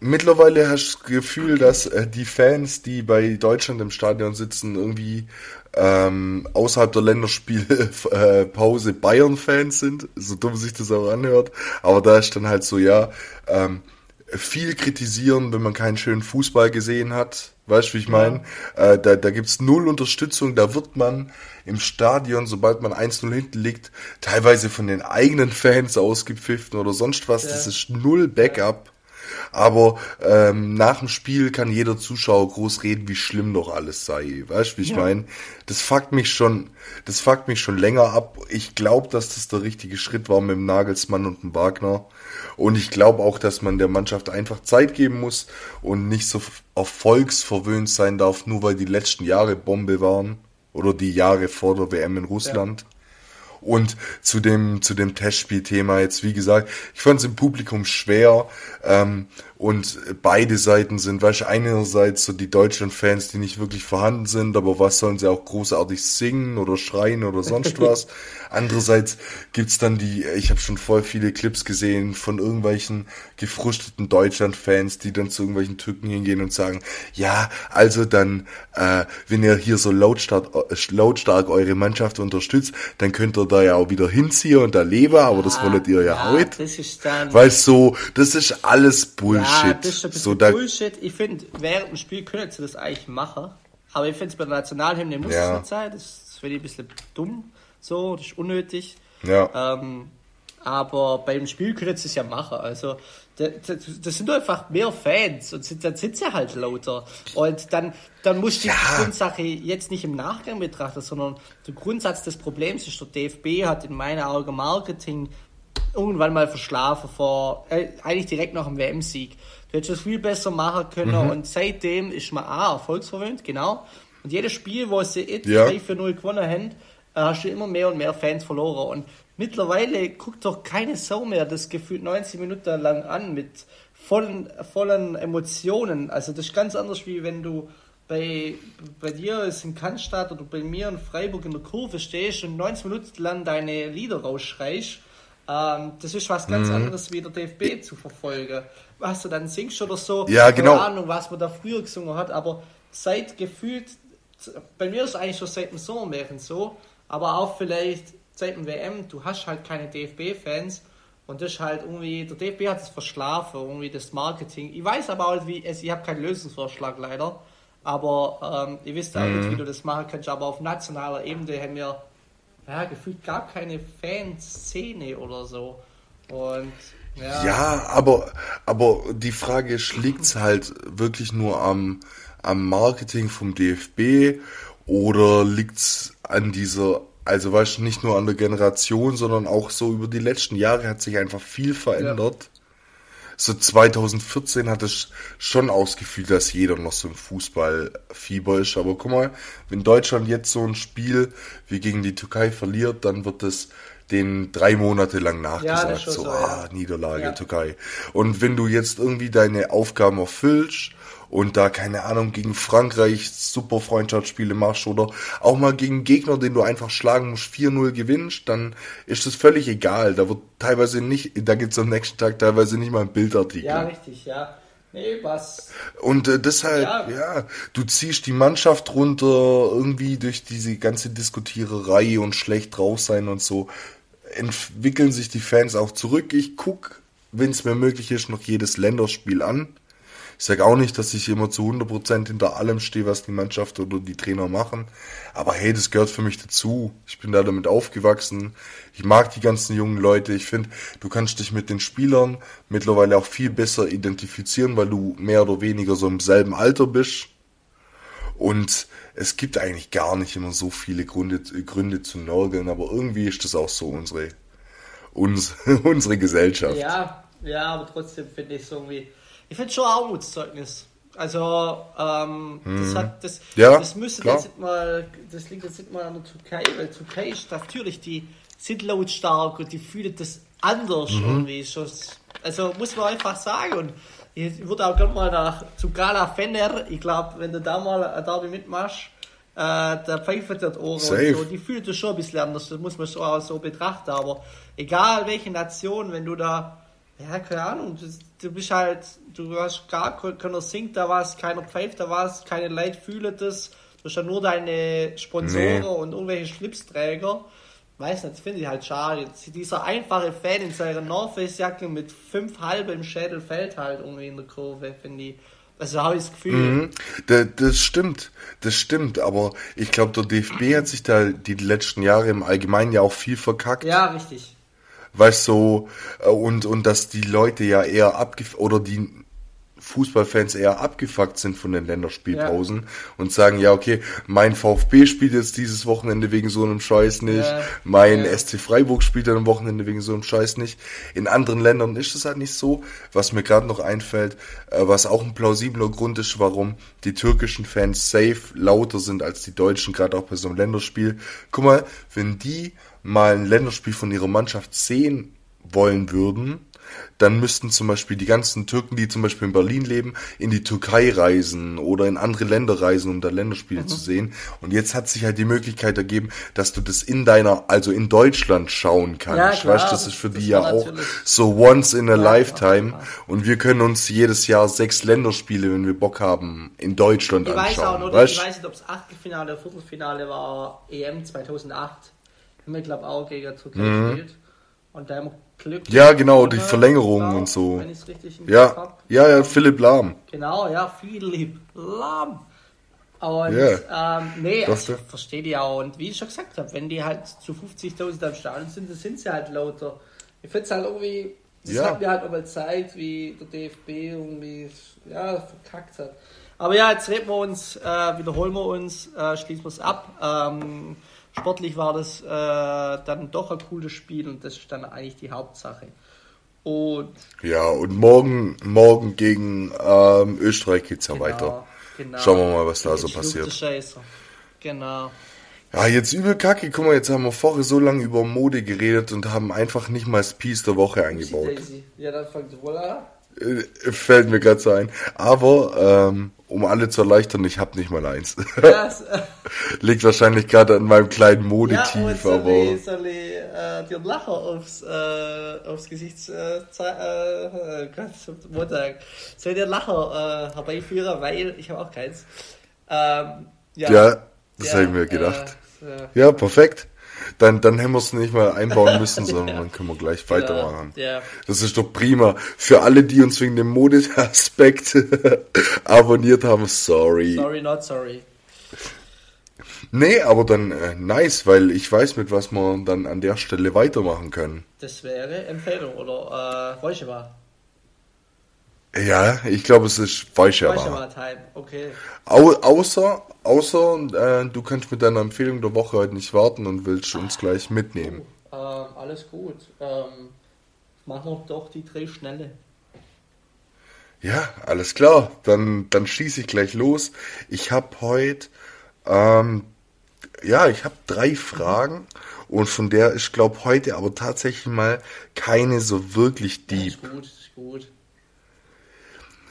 mittlerweile hast du das Gefühl, dass äh, die Fans, die bei Deutschland im Stadion sitzen, irgendwie ähm, außerhalb der Länderspielpause Bayern-Fans sind. So dumm sich das auch anhört. Aber da ist dann halt so, ja, ähm, viel kritisieren, wenn man keinen schönen Fußball gesehen hat. Weißt du, wie ich meine? Ja. Äh, da da gibt's null Unterstützung. Da wird man im Stadion, sobald man 1-0 hinten liegt, teilweise von den eigenen Fans ausgepfiffen oder sonst was. Ja. Das ist null Backup. Aber ähm, nach dem Spiel kann jeder Zuschauer groß reden, wie schlimm doch alles sei. Weißt du, wie ich ja. meine? Das fuckt mich schon, das fuckt mich schon länger ab. Ich glaube, dass das der richtige Schritt war mit dem Nagelsmann und dem Wagner. Und ich glaube auch, dass man der Mannschaft einfach Zeit geben muss und nicht so erfolgsverwöhnt sein darf, nur weil die letzten Jahre Bombe waren oder die Jahre vor der WM in Russland. Ja. Und zu dem, zu dem Testspielthema jetzt, wie gesagt, ich fand es im Publikum schwer. Ähm, und beide Seiten sind, weißt du, einerseits so die Deutschland-Fans, die nicht wirklich vorhanden sind, aber was sollen sie auch großartig singen oder schreien oder sonst was. Andererseits gibt's dann die, ich habe schon voll viele Clips gesehen von irgendwelchen gefrusteten Deutschland-Fans, die dann zu irgendwelchen Türken hingehen und sagen, ja, also dann, äh, wenn ihr hier so lautstark, äh, lautstark eure Mannschaft unterstützt, dann könnt ihr da ja auch wieder hinziehen und da leben, aber das wolltet ihr ja, ja heute. Das ist dann, Weil so, das ist alles Bullshit. Ja, das ist ein bisschen so, Bullshit. Ich finde, während dem Spiel können sie das eigentlich machen. Aber ich finde es bei der Nationalhymne muss ja. es nicht sein. Das, finde ich ein bisschen dumm. So, das ist unnötig. Ja. Ähm, aber beim Spiel können sie es ja machen. Also, das, das sind einfach mehr Fans und dann sind sie halt lauter. Und dann, dann musst du ja. die Grundsache jetzt nicht im Nachgang betrachten, sondern der Grundsatz des Problems ist, der DFB hat in meinen Augen Marketing irgendwann mal verschlafen vor, äh, eigentlich direkt nach dem WM-Sieg. Du hättest das viel besser machen können mhm. und seitdem ist man A, erfolgsverwöhnt, genau. Und jedes Spiel, wo sie jetzt ja. 3 für 0 gewonnen haben, äh, hast du immer mehr und mehr Fans verloren. Und mittlerweile guckt doch keine Sau mehr das gefühlt 90 Minuten lang an mit vollen, vollen Emotionen. Also das ist ganz anders, wie wenn du bei, bei dir ist in Cannstatt oder bei mir in Freiburg in der Kurve stehst und 90 Minuten lang deine Lieder rausschreist ähm, das ist was ganz mhm. anderes wie der DFB zu verfolgen. Was du dann singst oder so, ja, genau. keine Ahnung, was man da früher gesungen hat, aber seit gefühlt, bei mir ist es eigentlich schon seit dem Sommermärchen so, aber auch vielleicht seit dem WM, du hast halt keine DFB-Fans und das ist halt irgendwie, der DFB hat es verschlafen, irgendwie das Marketing. Ich weiß aber auch, wie, also ich habe keinen Lösungsvorschlag leider, aber ähm, ihr wisst eigentlich, mhm. wie du das machen kannst, aber auf nationaler Ebene haben wir ja, gefühlt gar keine Fanszene oder so. Und ja. ja, aber, aber die Frage ist, liegt halt wirklich nur am, am Marketing vom DFB oder liegt es an dieser, also weißt du, nicht nur an der Generation, sondern auch so über die letzten Jahre hat sich einfach viel verändert. Ja so 2014 hat es schon ausgefühlt, dass jeder noch so im Fußballfieber ist. Aber guck mal, wenn Deutschland jetzt so ein Spiel wie gegen die Türkei verliert, dann wird es den drei Monate lang nachgesagt. Ja, so, so, ah, Niederlage, ja. Türkei. Und wenn du jetzt irgendwie deine Aufgaben erfüllst und da, keine Ahnung, gegen Frankreich super Freundschaftsspiele machst oder auch mal gegen Gegner, den du einfach schlagen musst, 4-0 gewinnst, dann ist das völlig egal. Da wird teilweise nicht, da gibt's am nächsten Tag teilweise nicht mal ein Bildartikel. Ja, richtig, ja. Nee, was? Und äh, deshalb, ja. ja, du ziehst die Mannschaft runter, irgendwie durch diese ganze Diskutiererei und schlecht drauf sein und so, entwickeln sich die Fans auch zurück. Ich guck, wenn es mir möglich ist, noch jedes Länderspiel an. Ich sage auch nicht, dass ich immer zu 100% hinter allem stehe, was die Mannschaft oder die Trainer machen. Aber hey, das gehört für mich dazu. Ich bin da damit aufgewachsen. Ich mag die ganzen jungen Leute. Ich finde, du kannst dich mit den Spielern mittlerweile auch viel besser identifizieren, weil du mehr oder weniger so im selben Alter bist. Und es gibt eigentlich gar nicht immer so viele Gründe, Gründe zu nörgeln, aber irgendwie ist das auch so unsere, uns, unsere Gesellschaft. Ja, ja, aber trotzdem finde ich es irgendwie ich finde schon Armutszeugnis. Also, ähm, hm. das hat, das, ja, das müsste klar. jetzt mal, das liegt jetzt nicht mal an der Türkei, weil Türkei ist natürlich, die sind lautstark und die fühlen das anders mhm. irgendwie. Also, muss man einfach sagen. Und ich würde auch gerne mal nach, zu Gala Fenner, ich glaube, wenn du da mal ein Derby mitmachst, äh, der pfeift dort Ohren und so, die fühlt das schon ein bisschen anders, das muss man so auch so betrachten, aber egal welche Nation, wenn du da ja, keine Ahnung. Du, du bist halt, du hast gar keiner singt da was, keiner pfeift da was, keine Leute fühlen das. Du hast ja nur deine Sponsoren nee. und irgendwelche Schlipsträger. Weiß nicht, finde ich halt schade. Dieser einfache Fan in seiner North Face Jacke mit fünf halbe im Schädel fällt halt irgendwie in der Kurve, finde ich. Also habe ich das Gefühl. Mhm. Das, das stimmt, das stimmt, aber ich glaube, der DFB hat sich da die letzten Jahre im Allgemeinen ja auch viel verkackt. Ja, richtig weißt so äh, und und dass die Leute ja eher abgef oder die Fußballfans eher abgefuckt sind von den Länderspielpausen ja. und sagen, ja, okay, mein VfB spielt jetzt dieses Wochenende wegen so einem Scheiß nicht, ja. mein ja. SC Freiburg spielt dann am Wochenende wegen so einem Scheiß nicht. In anderen Ländern ist es halt nicht so. Was mir gerade noch einfällt, äh, was auch ein plausibler Grund ist, warum die türkischen Fans safe lauter sind als die deutschen, gerade auch bei so einem Länderspiel. Guck mal, wenn die mal ein Länderspiel von ihrer Mannschaft sehen wollen würden, dann müssten zum Beispiel die ganzen Türken, die zum Beispiel in Berlin leben, in die Türkei reisen oder in andere Länder reisen, um da Länderspiele mhm. zu sehen. Und jetzt hat sich halt die Möglichkeit ergeben, dass du das in deiner, also in Deutschland schauen kannst. Ja, weißt, das ist für die ja auch so once in a ja, lifetime. Klar. Und wir können uns jedes Jahr sechs Länderspiele, wenn wir Bock haben, in Deutschland ich anschauen. Weiß auch weißt? Ich weiß nicht, ob es Achtelfinale oder Viertelfinale war, EM 2008. Glaube auch gegen Türkei mhm. gespielt. Und da haben Glück. Ja, genau, die Verlängerung und so. Wenn ich's richtig im ja, hab. ja, ja, Philipp Lahm. Genau, ja, Philipp Lahm. Und yeah. ähm, nee, also, ich verstehe die auch. Und wie ich schon gesagt habe, wenn die halt zu 50.000 am Stadion sind, dann sind sie halt lauter. Ich finde es halt irgendwie, das ja. hat mir halt mal Zeit, wie der DFB irgendwie ja, verkackt hat. Aber ja, jetzt reden wir uns, äh, wiederholen wir uns, äh, schließen wir es ab. Ähm, sportlich war das äh, dann doch ein cooles Spiel und das ist dann eigentlich die Hauptsache. Und ja, und morgen, morgen gegen ähm, Österreich geht es ja genau, weiter. Genau. Schauen wir mal, was da so passiert. Scheiße. Genau. Ja, jetzt übel kacke. Guck mal, jetzt haben wir vorher so lange über Mode geredet und haben einfach nicht mal das Piece der Woche eingebaut. Ja, dann fängt wohl an. Äh, fällt mir gerade so ein. Aber ähm, um alle zu erleichtern, ich habe nicht mal eins. Yes. Liegt wahrscheinlich gerade an meinem kleinen Modetief, ja, soll aber. Ich, soll ich äh, dir einen Lacher aufs, äh, aufs Gesicht äh, äh, Gott, Montag. Soll ich dir einen Lacher äh, herbeiführen, weil ich habe auch keins. Ähm, ja, ja, das habe ich mir gedacht. Äh, ja, perfekt dann, dann hätten wir es nicht mal einbauen müssen, sondern ja. dann können wir gleich weitermachen. Ja. Das ist doch prima. Für alle, die uns wegen dem Modeaspekt abonniert haben, sorry. Sorry, not sorry. Nee, aber dann äh, nice, weil ich weiß, mit was wir dann an der Stelle weitermachen können. Das wäre Empfehlung oder äh, Räuchebar. Ja, ich glaube, es ist Weichera-Time, okay. Au außer, außer äh, du kannst mit deiner Empfehlung der Woche heute nicht warten und willst uns gleich mitnehmen. Oh, ähm, alles gut. Ähm, machen wir doch die drei Schnelle. Ja, alles klar. Dann, dann schieße ich gleich los. Ich habe heute, ähm, ja, ich habe drei Fragen und von der ich glaube heute aber tatsächlich mal keine so wirklich deep. Ja, ist gut, ist gut.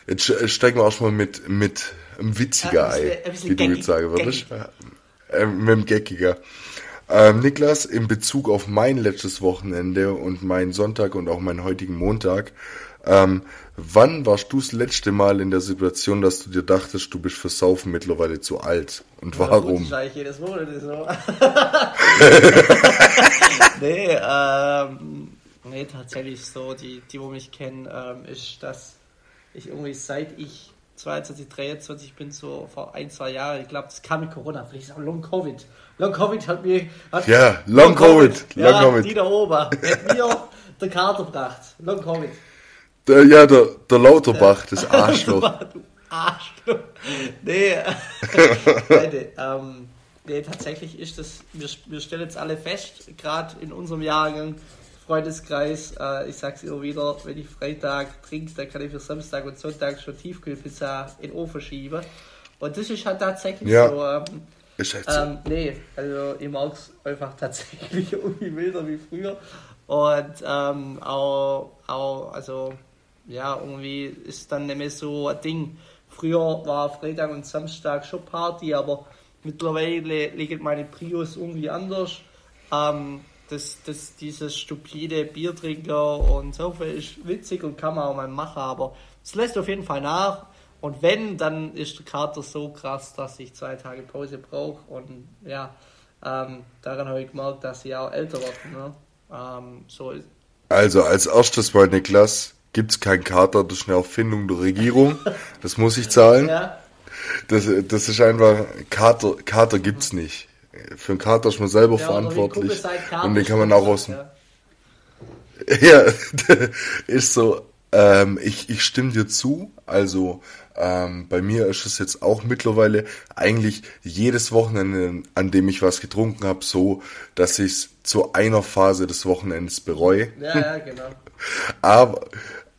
Jetzt steigen wir auch schon mal mit, mit einem witziger Ei, wie du jetzt sagen würdest. Äh, mit dem Geckiger. Ähm, Niklas, in Bezug auf mein letztes Wochenende und meinen Sonntag und auch meinen heutigen Montag, ähm, wann warst du das letzte Mal in der Situation, dass du dir dachtest, du bist für Saufen mittlerweile zu alt? Und warum? Ja, gut, jedes Wochenende so. nee, ähm, nee, tatsächlich so, die, die, wo mich kennen, ähm, ist das ich irgendwie seit ich 22, 23 bin, so vor ein, zwei Jahren, ich glaube, das kam mit Corona, vielleicht ist auch Long Covid. Long Covid hat mir. Hat ja, Long, Long Covid. Covid. Long ja, Covid. Dieter Ober hat mir der Kater gebracht. Long Covid. Der, ja, der, der Lauterbach, das Arschloch. du Arschloch. Nee, Leute, ähm, nee, tatsächlich ist das, wir, wir stellen jetzt alle fest, gerade in unserem Jahrgang, Freundeskreis, äh, ich sag's immer wieder, wenn ich Freitag trinke, dann kann ich für Samstag und Sonntag schon Tiefkühlpizza in den Ofen schieben. Und das ist halt tatsächlich ja. so. Ähm, ist halt so. Ähm, nee, also ich mag's einfach tatsächlich irgendwie wilder wie früher. Und ähm, auch, auch, also ja, irgendwie ist dann nicht mehr so ein Ding. Früher war Freitag und Samstag schon Party, aber mittlerweile liegt meine Prius irgendwie anders. Ähm, das, das, dieses stupide Biertrinker und so viel ist witzig und kann man auch mal machen, aber es lässt auf jeden Fall nach. Und wenn, dann ist der Kater so krass, dass ich zwei Tage Pause brauche. Und ja, ähm, daran habe ich gemerkt, dass ich auch älter werde. Ne? Ähm, so also als erstes bei Niklas gibt es keinen Kater, das ist eine Erfindung der Regierung. Das muss ich zahlen. ja. das, das ist einfach, Kater, Kater gibt es nicht für einen Kater ist man selber ja, verantwortlich. Und den kann man auch aus dem. Ja, ist so. Ähm, ich, ich stimme dir zu. Also ähm, bei mir ist es jetzt auch mittlerweile eigentlich jedes Wochenende, an dem ich was getrunken habe, so, dass ich es zu einer Phase des Wochenendes bereue. Ja, ja, genau. Aber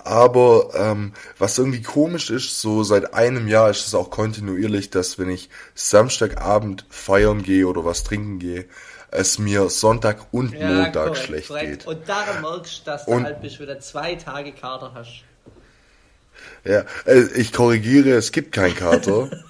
aber ähm, was irgendwie komisch ist, so seit einem Jahr ist es auch kontinuierlich, dass wenn ich Samstagabend feiern gehe oder was trinken gehe, es mir Sonntag und Ja, Montag korrekt, schlecht korrekt. geht. Und daran merkst du, dass du halt bis wieder zwei Tage Kater hast. Ja, äh, ich korrigiere, es gibt keinen Kater.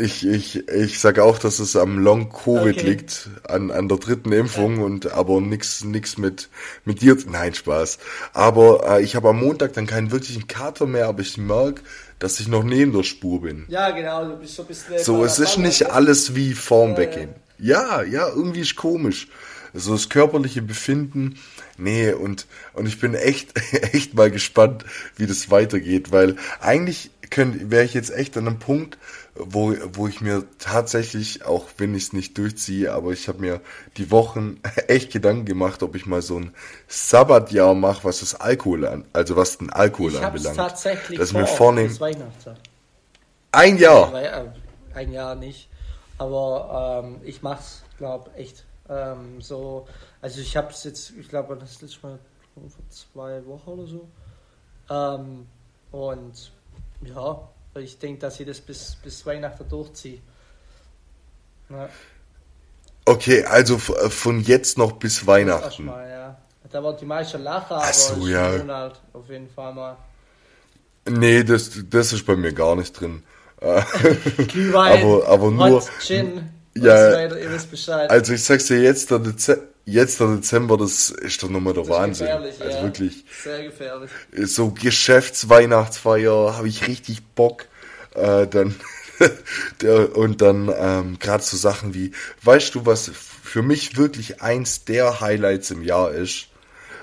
Ich, ich, ich sage auch, dass es am Long Covid Okay. liegt, an, an der dritten Impfung und aber nix, nix mit, mit dir. Nein, Spaß. Aber äh, ich habe am Montag dann keinen wirklichen Kater mehr, aber ich merke, dass ich noch neben der Spur bin. Ja, genau, du bist so ein bisschen. So, es ist nicht alles wie vorm Weggehen. Ja, ja, irgendwie ist komisch. So das körperliche Befinden, nee, und, und ich bin echt, echt mal gespannt, wie das weitergeht, weil eigentlich wäre ich jetzt echt an einem Punkt, wo, wo ich mir tatsächlich, auch wenn ich es nicht durchziehe, aber ich habe mir die Wochen echt Gedanken gemacht, ob ich mal so ein Sabbatjahr mache, was das Alkohol an, also was den Alkohol Ich anbelangt. tatsächlich dass ich mir vor, bis Weihnachten. ein Jahr. Äh, ein Jahr nicht. Aber ähm, ich mach's, glaub, echt. Ähm, so, also ich hab's jetzt, ich glaube, das letzte Mal vor zwei Wochen oder so. Ähm, und ja, ich denke, dass ich das bis, bis Weihnachten durchziehe. Ja, Okay, also äh, von jetzt noch bis Weihnachten. erstmal, ja. Da wird die meisten lachen, aber so, ja. Monat auf jeden Fall mal. Nee, das, das ist bei mir gar nicht drin. Glühwein, aber, aber nur, Gin, Ja, weiter, ihr wisst Bescheid. also ich sag's dir jetzt, der, Deze jetzt der Dezember, das ist doch nochmal der Das ist Wahnsinn. Also ja. wirklich, Sehr gefährlich. so Geschäftsweihnachtsfeier habe ich richtig Bock. Äh, dann und dann ähm, gerade so Sachen wie, weißt du, was für mich wirklich eins der Highlights im Jahr ist,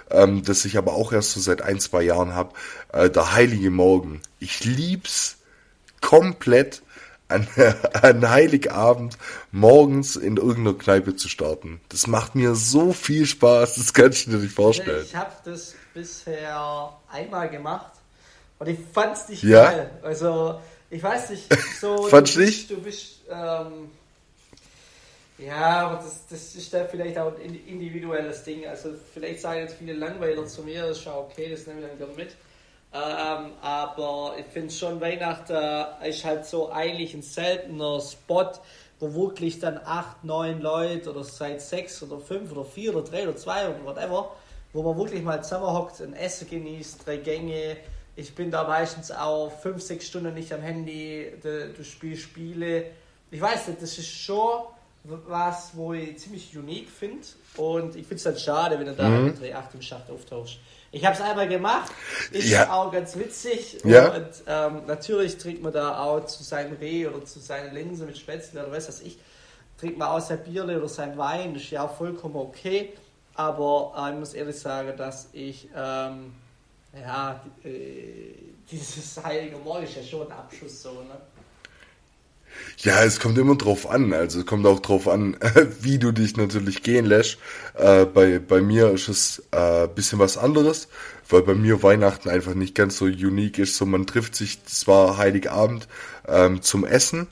ähm, das ich aber auch erst so seit ein, zwei Jahren habe, äh, der Heilige Morgen. Ich lieb's komplett an, an Heiligabend morgens in irgendeiner Kneipe zu starten. Das macht mir so viel Spaß, das kannst du dir nicht vorstellen. Ich habe das bisher einmal gemacht und ich fand's nicht Ja? geil. Also, ich weiß nicht, so. Fandst du du bist, du bist, ähm, ja, aber das, das ist dann vielleicht auch ein indi- individuelles Ding. Also, vielleicht sagen jetzt viele Langweiler zu mir, das ist ja okay, das nehme ich dann gerne mit. Ähm, aber ich finde schon, Weihnachten ist halt so eigentlich ein seltener Spot, wo wirklich dann acht, neun Leute oder seit sechs oder fünf oder vier oder drei oder zwei oder whatever, wo man wirklich mal zusammenhockt, ein Essen genießt, drei Gänge. Ich bin da meistens auch fünf, sechs Stunden nicht am Handy, du, du spielst Spiele. Ich weiß nicht, das ist schon was, wo ich ziemlich unique finde. Und ich finde es dann schade, wenn du da mit 3,8 im Schacht auftauchst. Ich habe es einmal gemacht, ist Ja. auch ganz witzig. Ja. Und ähm, natürlich trinkt man da auch zu seinem Reh oder zu seiner Linse mit Spätzle oder was weiß ich, trinkt man auch sein Bierle oder sein Wein, ist ja auch vollkommen okay. Aber äh, ich muss ehrlich sagen, dass ich, ähm, ja, äh, dieses Heilige Morgen ist ja schon ein Abschuss so, ne? Ja, es kommt immer drauf an. Also es kommt auch drauf an, wie du dich natürlich gehen lässt. Äh, bei, bei mir ist es äh, bisschen was anderes, weil bei mir Weihnachten einfach nicht ganz so unique ist. So man trifft sich zwar Heiligabend ähm, zum Essen,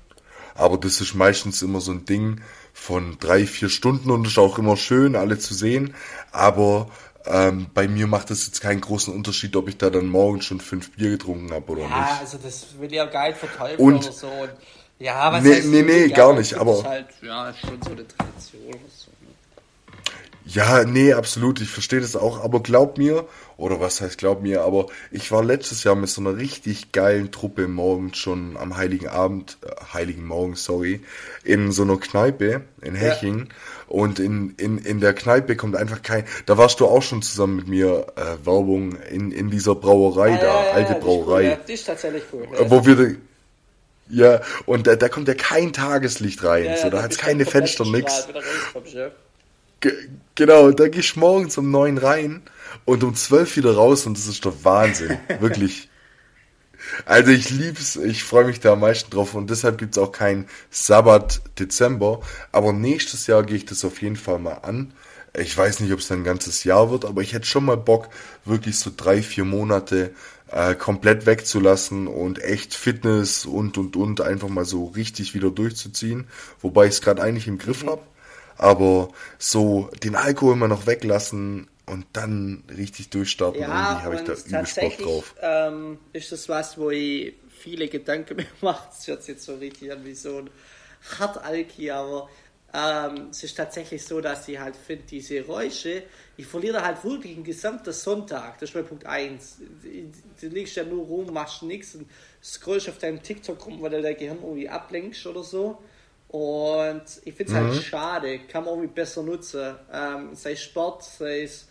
aber das ist meistens immer so ein Ding von drei, vier Stunden und ist auch immer schön, alle zu sehen. Aber ähm, bei mir macht es jetzt keinen großen Unterschied, ob ich da dann morgen schon fünf Bier getrunken habe oder Ja, nicht. also das will ja gar nicht verteufeln oder so. Und, ja, was Nee, heißt nee, nee, gar nicht, das aber- ist halt, ja, ist schon so eine Tradition so. Ne? Ja, nee, absolut. Ich verstehe das auch. Aber glaub mir, oder was heißt glaub mir, aber ich war letztes Jahr mit so einer richtig geilen Truppe morgens schon am Heiligen Abend, äh, Heiligen Morgen, sorry, in so einer Kneipe in Heching. Und in, in, in der Kneipe kommt einfach kein, da warst du auch schon zusammen mit mir, äh, Werbung in, in dieser Brauerei da, alte die ist Brauerei. Cool, ja, die ist tatsächlich cool. Äh, Wo wir, ja, und da, da kommt ja kein Tageslicht rein, so, da hat's keine Fenster, nix. Ge genau, da geh ich morgens um neun rein und um zwölf wieder raus und das ist doch Wahnsinn. Wirklich. Also ich lieb's, ich freue mich da am meisten drauf und deshalb gibt's auch kein Sabbat Dezember. Aber nächstes Jahr gehe ich das auf jeden Fall mal an. Ich weiß nicht, ob es ein ganzes Jahr wird, aber ich hätte schon mal Bock, wirklich so drei, vier Monate äh, komplett wegzulassen und echt Fitness und und und einfach mal so richtig wieder durchzuziehen. Wobei ich es gerade eigentlich im Griff hab. Aber so den Alkohol mal noch weglassen und dann richtig durchstarten, Ja, irgendwie habe ich da übelst Bock drauf. ähm, ist das was, wo ich viele Gedanken mir mache. Das hört sich jetzt so richtig an wie so ein Hartalki, aber ähm, es ist tatsächlich so, dass ich halt finde, diese Geräusche, ich verliere halt wirklich den gesamten Sonntag. Das ist mein Punkt 1. Du liegst ja nur rum, machst nichts und scrollst auf deinem TikTok rum, weil du dein Gehirn irgendwie ablenkst oder so. Und ich finde es halt mhm. halt schade, kann man irgendwie besser nutzen. Ähm, sei es Sport, sei es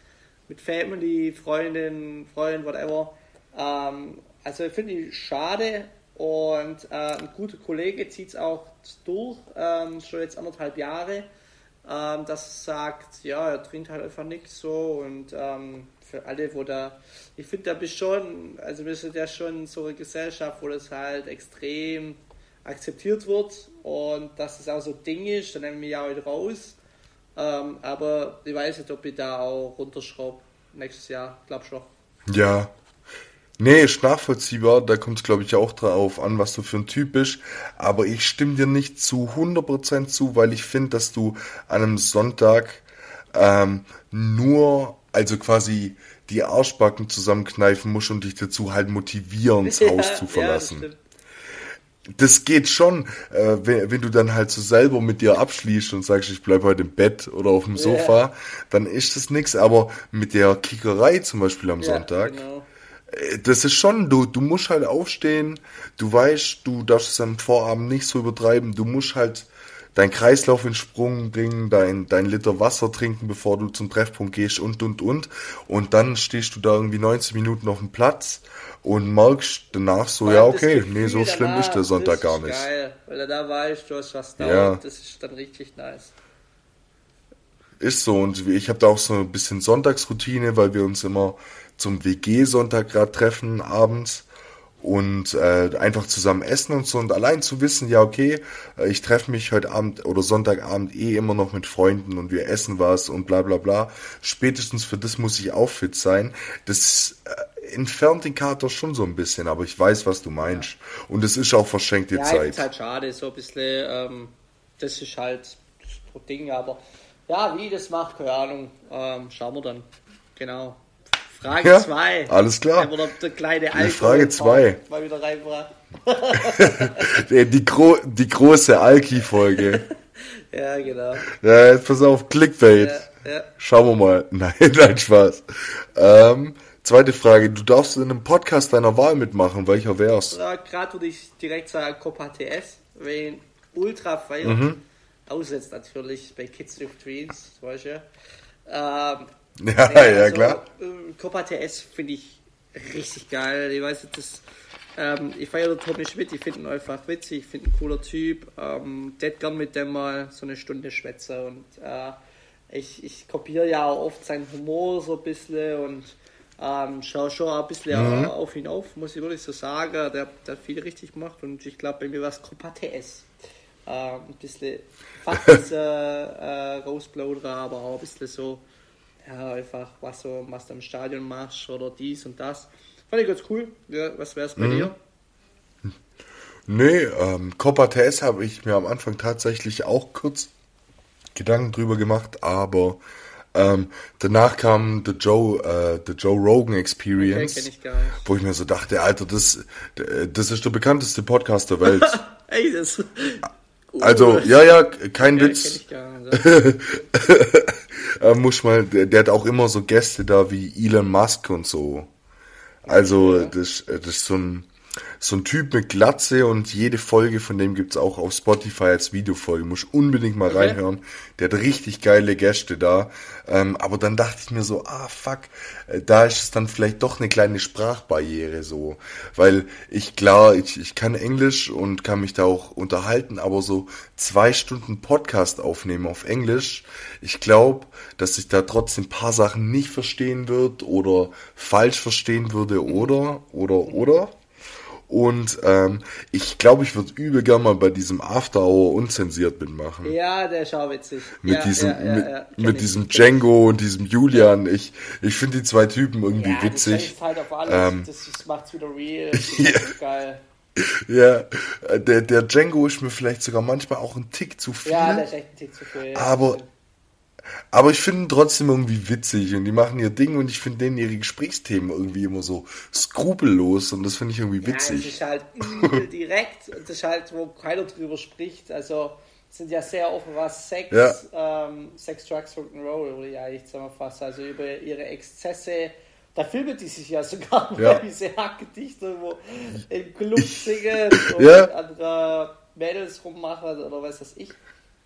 mit Family, Freundin, Freund, whatever. Ähm, also finde ich schade und äh, ein guter Kollege zieht es auch durch, ähm, schon jetzt anderthalb Jahre, ähm, dass sagt, ja, er trinkt halt einfach nichts so und ähm, für alle, wo da, ich finde, da bist schon, also wir sind ja schon so eine Gesellschaft, wo das halt extrem akzeptiert wird und dass es auch so ein Ding ist, dann nehmen wir ja heute raus. Ähm, aber ich weiß nicht, ob ich da auch runterschraube nächstes Jahr, glaub schon. Ja, Nee, ist nachvollziehbar. Da kommt es, glaube ich, auch drauf an, was du für ein Typ bist. Aber ich stimme dir nicht zu 100% zu, weil ich finde, dass du an einem Sonntag ähm, nur, also quasi die Arschbacken zusammenkneifen musst und dich dazu halt motivieren, das Haus ja, zu verlassen. Ja, das, das geht schon, äh, wenn, wenn, du dann halt so selber mit dir abschließt und sagst, ich bleib heute im Bett oder auf dem Sofa, ja. dann ist das nix. Aber mit der Kickerei zum Beispiel am Sonntag, genau das ist schon, du, du musst halt aufstehen, du weißt, du darfst es am Vorabend nicht so übertreiben, du musst halt deinen Kreislauf in Sprung bringen, dein, dein Liter Wasser trinken, bevor du zum Treffpunkt gehst und, und, und. Und dann stehst du da irgendwie 90 Minuten auf dem Platz und merkst danach so, ja, okay, Gefühl nee, so schlimm ist der Sonntag gar nicht. geil, weil da weißt, du hast was da ja. das ist dann richtig nice. Ist so und ich habe da auch so ein bisschen Sonntagsroutine, weil wir uns immer zum WG-Sonntag gerade treffen abends und äh, einfach zusammen essen und so und allein zu wissen, ja okay, äh, ich treffe mich heute Abend oder Sonntagabend eh immer noch mit Freunden und wir essen was und bla bla bla. Spätestens für das muss ich auch fit sein. Das äh, entfernt den Kater schon so ein bisschen, aber ich weiß, was du meinst. Ja. Und es ist auch verschenkte ja, Zeit. Ja, ist halt schade, so ein bisschen, ähm, das ist halt das Ding, aber ja, wie das macht, keine Ahnung, ähm, schauen wir dann. Genau. Frage 2. Ja, alles klar. Der kleine die Frage 2. Mal wieder reinbracht. die, Gro die große Alki-Folge. ja, genau. Ja, jetzt pass auf, Clickbait. Ja, ja. Schauen wir mal. Nein, nein, Spaß. Ähm, zweite Frage. Du darfst in einem Podcast deiner Wahl mitmachen. Welcher wär's? Ja, Gerade würde ich direkt sagen Copa TS. Wen ultra feiert. Mhm. Aussetzt natürlich bei Kids with Dreams, weißt du. Ähm, Ja, ja, ja also, klar. Äh, Copa TS finde ich richtig geil. Ich weiß das. Ähm, ich feiere Tommy Schmidt, ich finde ihn einfach witzig, ich finde ihn ein cooler Typ. Ähm, der gern mit dem mal so eine Stunde schwätze und äh, ich, ich kopiere ja auch oft seinen Humor so ein bisschen und ähm, schaue schon ein bisschen mhm. auf ihn auf, muss ich wirklich so sagen. Der, der viel richtig gemacht und ich glaube, bei mir war es Copa TS. Äh, ein bisschen fast äh, äh, Roseblowder, aber auch ein bisschen so ja, einfach, was, so, was du im Stadion machst oder dies und das. Fand ich ganz cool. Ja, was wäre es bei mhm. dir? Nee, ähm, Copa TS habe ich mir am Anfang tatsächlich auch kurz Gedanken drüber gemacht, aber ähm, danach kam The Joe, äh, The Joe Rogan Experience, okay, ich wo ich mir so dachte, Alter, das, das ist der bekannteste Podcast der Welt. Ey, das, also, ja, ja, kein ja, Witz. äh, muss mal, der, der, hat auch immer so Gäste da wie Elon Musk und so. Also, ja. das, das ist so ein, so ein Typ mit Glatze und jede Folge von dem gibt's auch auf Spotify als Videofolge. Muss unbedingt mal okay. reinhören. Der hat richtig geile Gäste da. Ähm, aber dann dachte ich mir so, ah fuck, äh, da ist es dann vielleicht doch eine kleine Sprachbarriere so. Weil ich klar, ich, ich kann Englisch und kann mich da auch unterhalten, aber so zwei Stunden Podcast aufnehmen auf Englisch, ich glaube, dass ich da trotzdem paar Sachen nicht verstehen wird oder falsch verstehen würde oder, oder, oder. Und ähm, ich glaube, ich würde übel gern mal bei diesem After Hour unzensiert mitmachen. Ja, der ist auch witzig. Mit ja, diesem, ja, ja, mit, mit diesem Django und diesem Julian. Ich, ich finde die zwei Typen irgendwie witzig. Das halt auf alles. Ähm, das, das macht's wieder real. Das ist geil. Ja, der, der Django ist mir vielleicht sogar manchmal auch ein Tick zu viel. Ja, der ist echt ein Tick zu viel. Aber aber ich finde ihn trotzdem irgendwie witzig und die machen ihr Ding und ich finde denen ihre Gesprächsthemen irgendwie immer so skrupellos und das finde ich irgendwie witzig. Ja, es ist halt übel direkt und das ist halt, wo keiner drüber spricht. Also sind ja sehr offen, was Sex, Ja. ähm, Sex, Drugs, Rock'n'Roll, oder ja, ich zusammenfassen, also über ihre Exzesse. Da filmen die sich ja sogar, Ja. weil sie hackedicht irgendwo im Club singen und Ja. andere Mädels rummachen oder was weiß ich.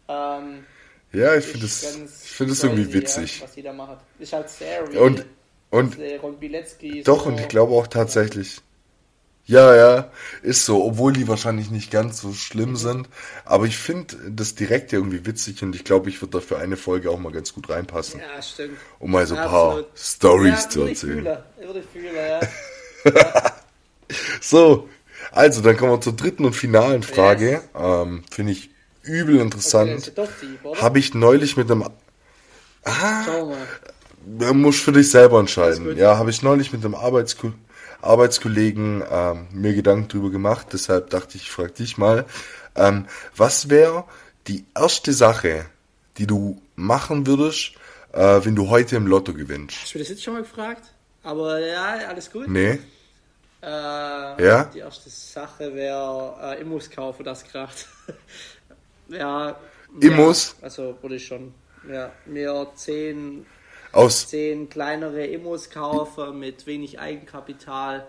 Ähm, Ja, ich finde das, ganz ich finde das irgendwie witzig. Was da machen. Ist halt sehr. Und, und. Doch, so. und ich glaube auch tatsächlich. Ja, ja, ist so, obwohl die wahrscheinlich nicht ganz so schlimm sind. Aber ich finde das direkt irgendwie witzig und ich glaube, ich würde dafür eine Folge auch mal ganz gut reinpassen, Ja, stimmt. um mal so ein paar. Stories ja, zu erzählen. Würde ich fühlen, ja. So, also dann kommen wir zur dritten und finalen Frage. Ähm, finde ich übel interessant. oder? Habe ich neulich mit einem. Ja, musst für dich selber entscheiden. Ja, habe ich neulich mit einem Arbeitsko Arbeitskollegen ähm, mir Gedanken drüber gemacht. Deshalb dachte ich, ich frage dich mal, ähm, was wäre die erste Sache, die du machen würdest, äh, wenn du heute im Lotto gewinnst? Hast du das jetzt schon mal gefragt? Aber ja, alles gut. Nee? Äh, Ja? Die erste Sache wäre äh, Immos kaufen, das kracht. ja. Immos? Ja, also würde ich schon. Ja, mir zehn, Aus. zehn kleinere Immos kaufen mit wenig Eigenkapital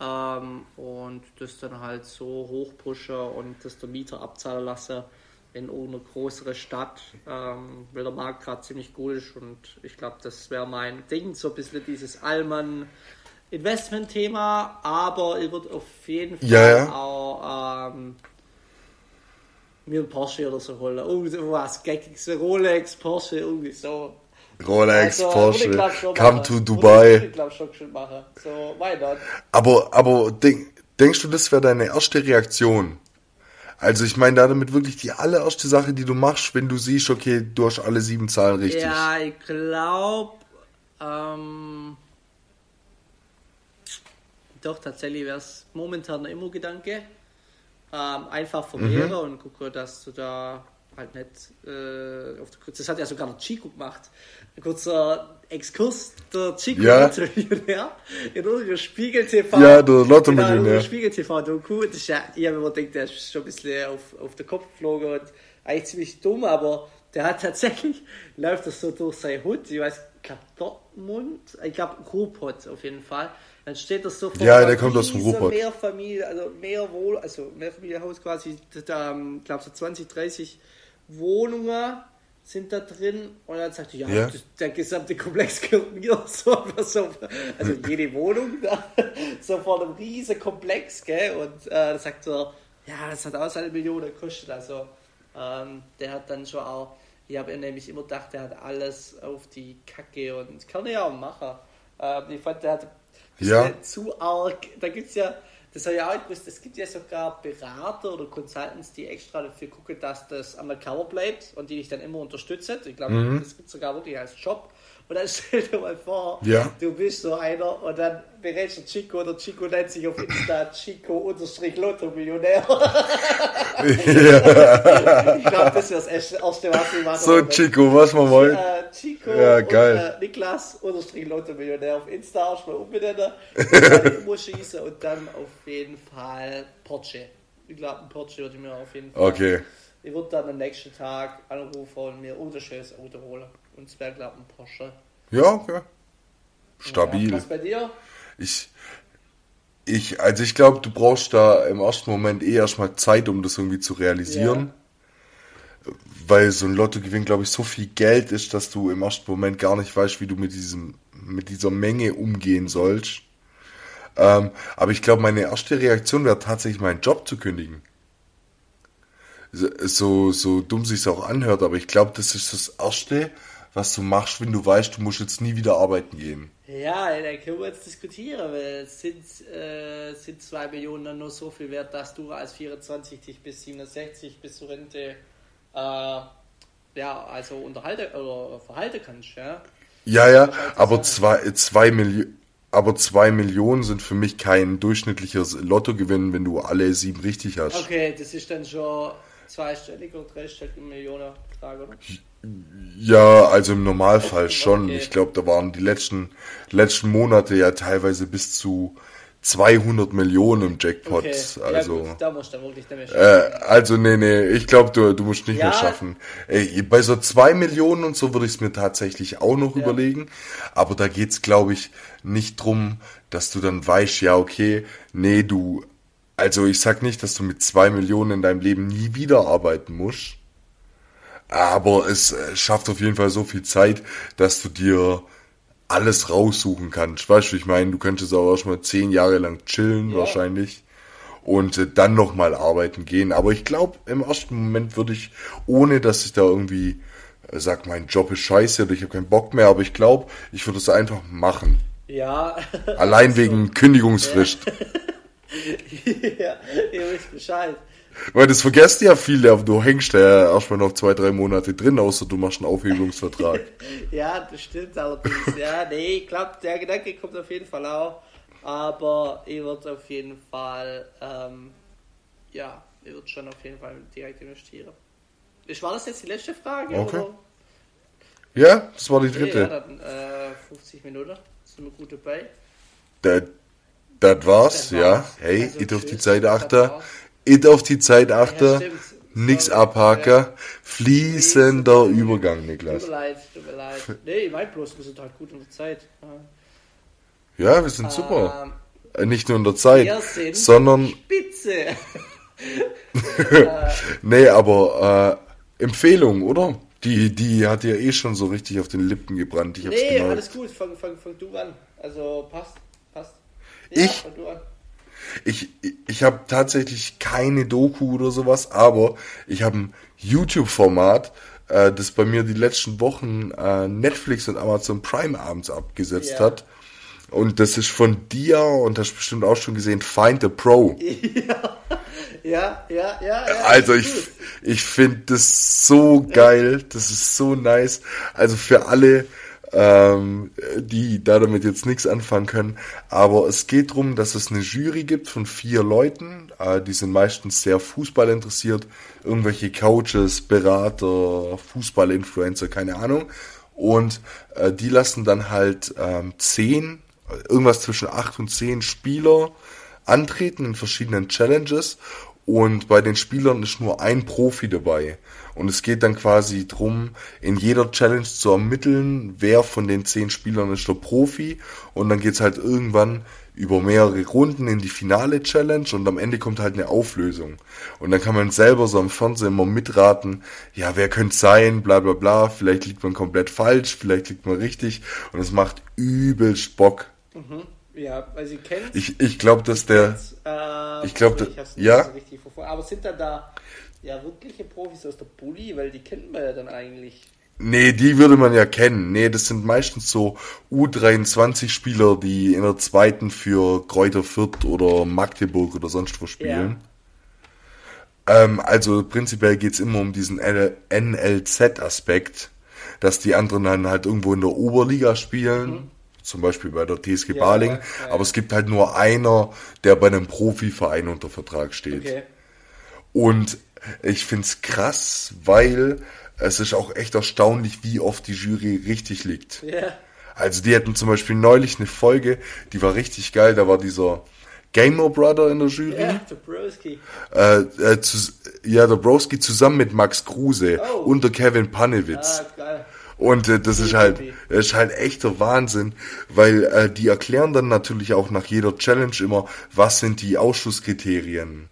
ähm, und das dann halt so hochpushen und das der Mieter abzahlen lasse in irgendeine größere Stadt, ähm, weil der Markt gerade ziemlich gut ist und ich glaube, das wäre mein Ding, so ein bisschen dieses Allmann Investment-Thema, aber ich würde auf jeden Fall Ja, ja. auch ähm, mir ein Porsche oder so holen. Irgend was Geckiges, Rolex, Porsche, irgendwie so. Rolex, Also, Porsche, come machen. to Würde Dubai. Ich glaube schon schon machen. So, why not? Aber, aber denk, denkst du, das wäre deine erste Reaktion? Also ich meine damit wirklich die allererste Sache, die du machst, wenn du siehst, okay, du hast alle sieben Zahlen richtig. Ja, ich glaube, ähm, doch tatsächlich wäre es momentan ein Immo-Gedanke. Ähm, einfach vermehren und gucke, dass du da halt nicht äh, auf der Kurz. Das hat ja sogar der Chico gemacht. Ein kurzer Exkurs, der Chico Ja. Lotto-Millionär in unserer Spiegel TV. Ja, der Lotto-Millionär. Genau, in unserer Spiegel TV Doku. Das ist ja, ich habe immer gedacht, der ist schon ein bisschen auf, auf den Kopf geflogen und eigentlich ziemlich dumm, aber der hat tatsächlich, läuft das so durch sein Hut, ich weiß, ich glaube Dortmund, ich glaube Ruhrpott auf jeden Fall. Dann steht das so vor Ja, der kommt aus dem Ruhrpott. Mehrfamilie, also mehr Wohl, also Mehrfamilienhaus quasi, da, ich glaube so 20, 30 Wohnungen sind da drin und dann sagt er, ja, Ja. der gesamte Komplex gehört mir so, so also jede Wohnung da, so vor einem riesen Komplex, gell, und äh, da sagt er, ja, das hat auch seine Million gekostet, also ähm, der hat dann schon auch, ich habe nämlich immer gedacht, der hat alles auf die Kacke und kann ja auch machen. Ähm, ich fand, der hat Ja. zu arg, da gibt es ja, das habe ich auch gewusst, es gibt ja sogar Berater oder Consultants, die extra dafür gucken, dass das am Cover bleibt und die dich dann immer unterstützen. Ich glaube, Mhm. das gibt es sogar wirklich als Job. Und dann stell dir mal vor, Ja. du bist so einer und dann berätst du Chico oder Chico nennt sich auf Insta Chico-Lotto-Millionär. Ich glaube, das wäre das erste, was wir machen. So. Chico, was wir wollen. Äh, Chico Ja, geil. und äh, Niklas unterstrich Lotto-Millionär auf Insta erstmal umbenennen, immer schießen und dann auf jeden Fall Porsche. Ich glaube, ein Porsche würde ich mir auf jeden Fall. Okay. Ich würde dann am nächsten Tag anrufen und mir ein schönes Auto holen. Und es wäre, glaube ich, ein Porsche. Ja, okay. Ja, Stabil. was bei dir? Ich, ich, also ich glaube, du brauchst da im ersten Moment eh erstmal Zeit, um das irgendwie zu realisieren. Weil so ein Lottogewinn, glaube ich, so viel Geld ist, dass du im ersten Moment gar nicht weißt, wie du mit diesem, mit dieser Menge umgehen sollst. Ähm, aber ich glaube, meine erste Reaktion wäre tatsächlich, meinen Job zu kündigen. So, so dumm sich's auch anhört, aber ich glaube, das ist das Erste, was du machst, wenn du weißt, du musst jetzt nie wieder arbeiten gehen. Ja, da können wir jetzt diskutieren, weil es sind, äh, sind 2 Millionen dann nur so viel wert, dass du als 24 dich bis 67 bis zur Rente äh, ja, also unterhalten oder verhalten kannst, ja. Ja, ja, aber zwei, zwei Millionen, aber zwei Millionen sind für mich kein durchschnittliches Lottogewinn, wenn du alle sieben richtig hast. Okay, das ist dann schon zweistellig oder dreistellig Millionenbetrag, oder? Ja, also im Normalfall Okay. schon. Ich glaube, da waren die letzten, letzten Monate ja teilweise bis zu 200 Millionen im Jackpot. Okay. Also, ja, gut, da musst du wirklich nicht mehr äh, also nee, nee, ich glaube, du, du musst nicht Ja. mehr schaffen. Ey, bei so 2 Millionen und so würde ich es mir tatsächlich auch noch Ja. überlegen. Aber da geht's, glaube ich, nicht drum, dass du dann weißt, ja, okay, nee, du, also ich sag nicht, dass du mit 2 Millionen in deinem Leben nie wieder arbeiten musst. Aber es äh, schafft auf jeden Fall so viel Zeit, dass du dir alles raussuchen kannst. Weißt du, ich meine, du könntest auch erstmal zehn Jahre lang chillen, Ja. wahrscheinlich. Und äh, dann nochmal arbeiten gehen. Aber ich glaube, im ersten Moment würde ich, ohne dass ich da irgendwie äh, sag, mein Job ist scheiße oder ich habe keinen Bock mehr, aber ich glaube, ich würde es einfach machen. Ja. Allein wegen Kündigungsfrist. ja, ihr wisst Bescheid. Weil das vergesst ja viele, aber du hängst ja erstmal noch zwei, drei Monate drin, außer du machst einen Aufhebungsvertrag. Ja, das stimmt allerdings. Ja, nee, ich glaube, der Gedanke kommt auf jeden Fall auch. Aber ich würde auf jeden Fall, ähm, ja, ich würde schon auf jeden Fall direkt investieren. War das jetzt die letzte Frage? Okay. Oder? Ja, das war die Okay, ja, dritte. dann äh, 50 Minuten. Sind wir gut dabei. Das, das war's, Das ja. Hey, Also ich auf die Zeit achten. Ich auf die Zeit achten. Ja. Nix abhaken. Ja. Fließender Übergang, Niklas. Tut mir leid, tut mir leid. Nee, ich mein bloß, wir sind halt gut in der Zeit. Ja. Ja, wir sind super. Ähm, Äh, Nicht nur in der Zeit, sondern, Spitze. nee, aber äh, Empfehlung, oder? Die, die hat ja eh schon so richtig auf den Lippen gebrannt. Ich hab's Nee, gemerkt. alles gut, fang, fang, fang du an. Also passt, passt. Ich? Fang du an. Ich, ich, habe tatsächlich keine Doku oder sowas, aber ich habe ein YouTube-Format, äh, das bei mir die letzten Wochen äh, Netflix und Amazon Prime abends abgesetzt Ja. hat. Und das ist von dir, und das hast du bestimmt auch schon gesehen, Find a Pro. Ja, ja, ja. ja Also ist ich, gut. ich finde das so geil, das ist so nice. Also für alle, ähm, die da damit jetzt nichts anfangen können, aber es geht darum, dass es eine Jury gibt von vier Leuten, äh, die sind meistens sehr Fußball interessiert, irgendwelche Coaches, Berater, Fußballinfluencer, keine Ahnung. Und äh, die lassen dann halt ähm, zehn, irgendwas zwischen acht und zehn Spieler antreten in verschiedenen Challenges und bei den Spielern ist nur ein Profi dabei. Und es geht dann quasi drum, in jeder Challenge zu ermitteln, wer von den zehn Spielern ist der Profi. Und dann geht's halt irgendwann über mehrere Runden in die finale Challenge und am Ende kommt halt eine Auflösung. Und dann kann man selber so am Fernsehen immer mitraten, ja, wer könnte sein, bla bla bla, vielleicht liegt man komplett falsch, vielleicht liegt man richtig. Und es macht übelst Bock. Ja, weil sie kennt. Ich, ich glaube, dass der... Äh, Ich glaub, obwohl da- ich hab's nicht ja. so richtig. Aber sind dann da ja wirkliche Profis aus der Bulli? Weil die kennt man ja dann eigentlich. Nee, die würde man ja kennen. Nee, das sind meistens so U23-Spieler, die in der zweiten für Kräuter Fürth oder Magdeburg oder sonst wo spielen. Ähm, also prinzipiell geht's immer um diesen NLZ-Aspekt, dass die anderen dann halt irgendwo in der Oberliga spielen. Zum Beispiel bei der TSG Mhm. Ja, Baling. ja. Aber es gibt halt nur einer, der bei einem Profiverein unter Vertrag steht. Okay. Und ich find's krass, weil es ist auch echt erstaunlich, wie oft die Jury richtig liegt. Ja. Also die hatten zum Beispiel neulich eine Folge, die war richtig geil, da war dieser Gamer Brother in der Jury. Ja, der Broski. Äh, äh, zu, ja, der Broski zusammen mit Max Kruse Oh. und der Kevin Panewitz. Ah, geil. Und äh, das ist halt, ist halt echter Wahnsinn, weil äh, die erklären dann natürlich auch nach jeder Challenge immer, was sind die Ausschusskriterien.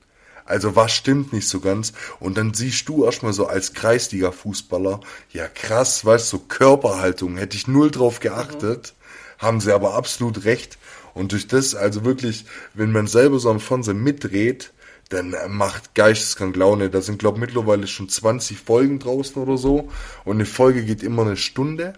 Also was stimmt nicht so ganz. Und dann siehst du erstmal so als Kreisliga-Fußballer, ja krass, weißt du, so Körperhaltung, hätte ich null drauf geachtet, haben sie aber absolut recht. Und durch das, also wirklich, wenn man selber so am Fernsehen mitdreht, dann macht geisteskrank Laune. Da sind, glaube mittlerweile schon 20 Folgen draußen oder so. Und eine Folge geht immer eine Stunde.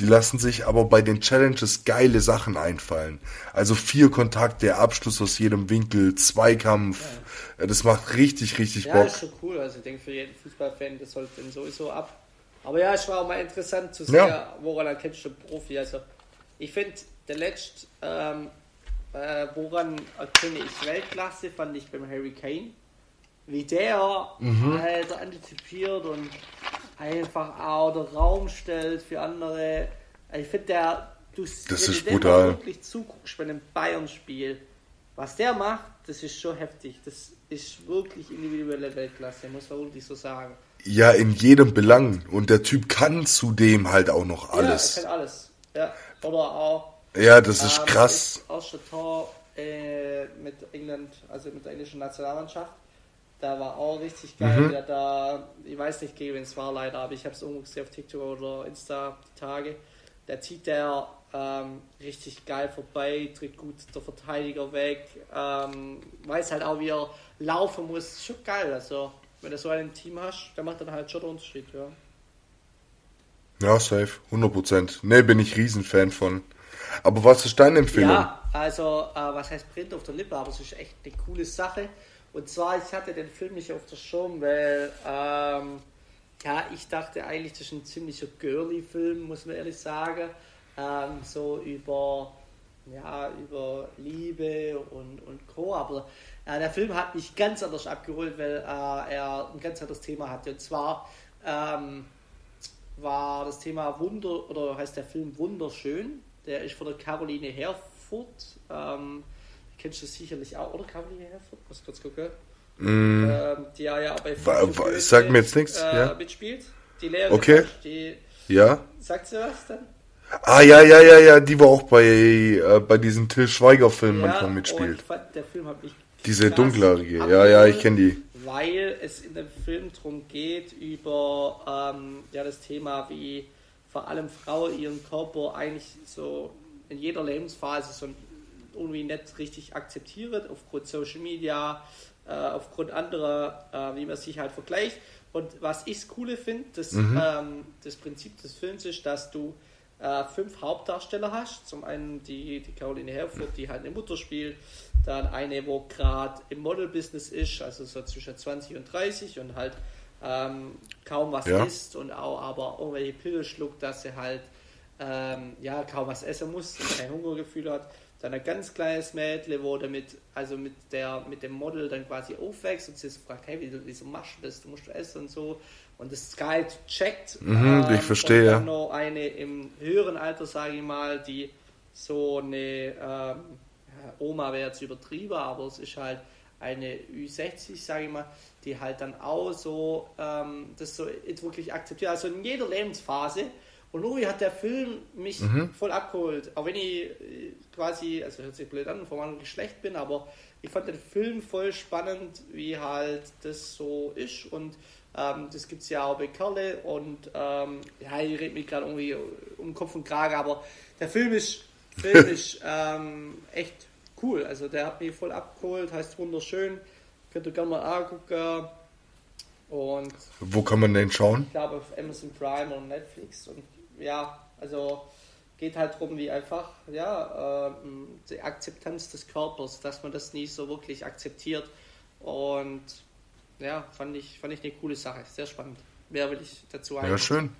Die lassen sich aber bei den Challenges geile Sachen einfallen. Also vier Kontakte, Abschluss aus jedem Winkel, Zweikampf. Äh, Das macht richtig, richtig Ja, Bock. ist schon cool. Also ich denke für jeden Fußballfan, das sollte dann sowieso ab. Aber ja, es war auch mal interessant zu sehen, Ja. woran erkennst du einen Profi. Also ich finde, der letzte, ähm, äh, woran erkenne ich Weltklasse, fand ich beim Harry Kane. Wie der Mhm. halt antizipiert und einfach auch den Raum stellt für andere. Ich finde, der, du, Das wenn ist brutal. wirklich zuguckst bei einem Bayern-Spiel, was der macht, das ist schon heftig. Das ist wirklich individuelle Weltklasse, muss man wirklich so sagen. Ja, in jedem Belang. Und der Typ kann zudem halt auch noch alles. Ja, er kann alles. Ja, oder auch. Ja, das ist ähm, krass. Ist auch schon Tor äh, mit England, also mit der englischen Nationalmannschaft. Da war auch richtig geil. Mhm. Der da, ich weiß nicht, gegen wen es war leider, aber ich habe es irgendwo gesehen auf TikTok oder Insta die Tage. Da zieht der ähm, richtig geil vorbei, tritt gut der Verteidiger weg, ähm, weiß halt auch, wie er laufen muss. Schon geil. Also, wenn du so ein Team hast, der macht dann halt schon den Unterschied, ja. Ja, safe, 100%. Ne, bin ich Riesenfan von. Aber was ist deine Empfehlung? Ja, also, äh, was heißt Print auf der Lippe, aber es ist echt eine coole Sache. Und zwar, ich hatte den Film nicht auf der Schirm, weil, ähm, ja, ich dachte eigentlich, das ist ein ziemlicher girly-Film, muss man ehrlich sagen. Ähm, so über, ja, über Liebe und, und Co. Aber äh, der Film hat mich ganz anders abgeholt, weil äh, er ein ganz anderes Thema hatte. Und zwar ähm, war das Thema Wunder, oder heißt der Film Wunderschön. Der ist von der Caroline Herfurth. Ähm, kennst du sicherlich auch, oder Caroline Herfurth? Muss kurz gucken. Mm. Ähm, die ja, ja bei Sagt mir jetzt nichts. Äh, ja. Mitspielt. Die Lehrerin. Okay. Die, ja. Sagt sie was dann? Ah, ja, ja, ja, ja, die war auch bei, äh, bei diesem Till Schweiger-Film ja, manchmal mitspielt. Fand, der Film hat mich Diese dunklere, ja, ja, ich kenne die. Weil es in dem Film darum geht, über ähm, ja, das Thema, wie vor allem Frauen ihren Körper eigentlich so in jeder Lebensphase so irgendwie nicht richtig akzeptiert, aufgrund Social Media, äh, aufgrund anderer, äh, wie man sich halt vergleicht. Und was ich Coole finde, das, mhm. ähm, das Prinzip des Films ist, dass du äh, fünf Hauptdarsteller hast. Zum einen die, die Caroline Herfurth, die halt eine Mutter spielt, dann eine, wo gerade im Model-Business ist, also so zwischen 20 und 30 und halt ähm, kaum was ja. isst und auch aber irgendwelche Pillen schluckt, dass sie halt ähm, ja kaum was essen muss und kein Hungergefühl hat. Dann ein ganz kleines Mädle, wo damit, also mit der, mit dem Model dann quasi aufwächst und sie fragt, hey, wieso, wieso machst du das? Du musst essen und so. Und das Sky checkt. Mhm, ähm, ich verstehe. Dann noch eine im höheren Alter, sage ich mal, die so eine ähm, Oma wäre jetzt übertrieben, aber es ist halt eine Ü60, sage ich mal, die halt dann auch so ähm, das so wirklich akzeptiert. Also in jeder Lebensphase. Und irgendwie hat der Film mich mhm. voll abgeholt. Auch wenn ich äh, quasi, also hört sich blöd an, von meinem Geschlecht bin, aber ich fand den Film voll spannend, wie halt das so ist. Und ähm, das gibt es ja auch bei Kerle und ähm, ja, ich rede mich gerade irgendwie um Kopf und Kragen, aber der Film ist, Film ist ähm, echt cool. Also der hat mich voll abgeholt, heißt wunderschön. Könnt ihr gerne mal angucken. Und Wo kann man den schauen? Ich glaube auf Amazon Prime und Netflix. Und ja, also geht halt darum, wie einfach ja, ähm, die Akzeptanz des Körpers, dass man das nicht so wirklich akzeptiert. Und ja, fand ich, fand ich eine coole Sache. Sehr spannend. Mehr will ich dazu eigentlich. Ja, schön.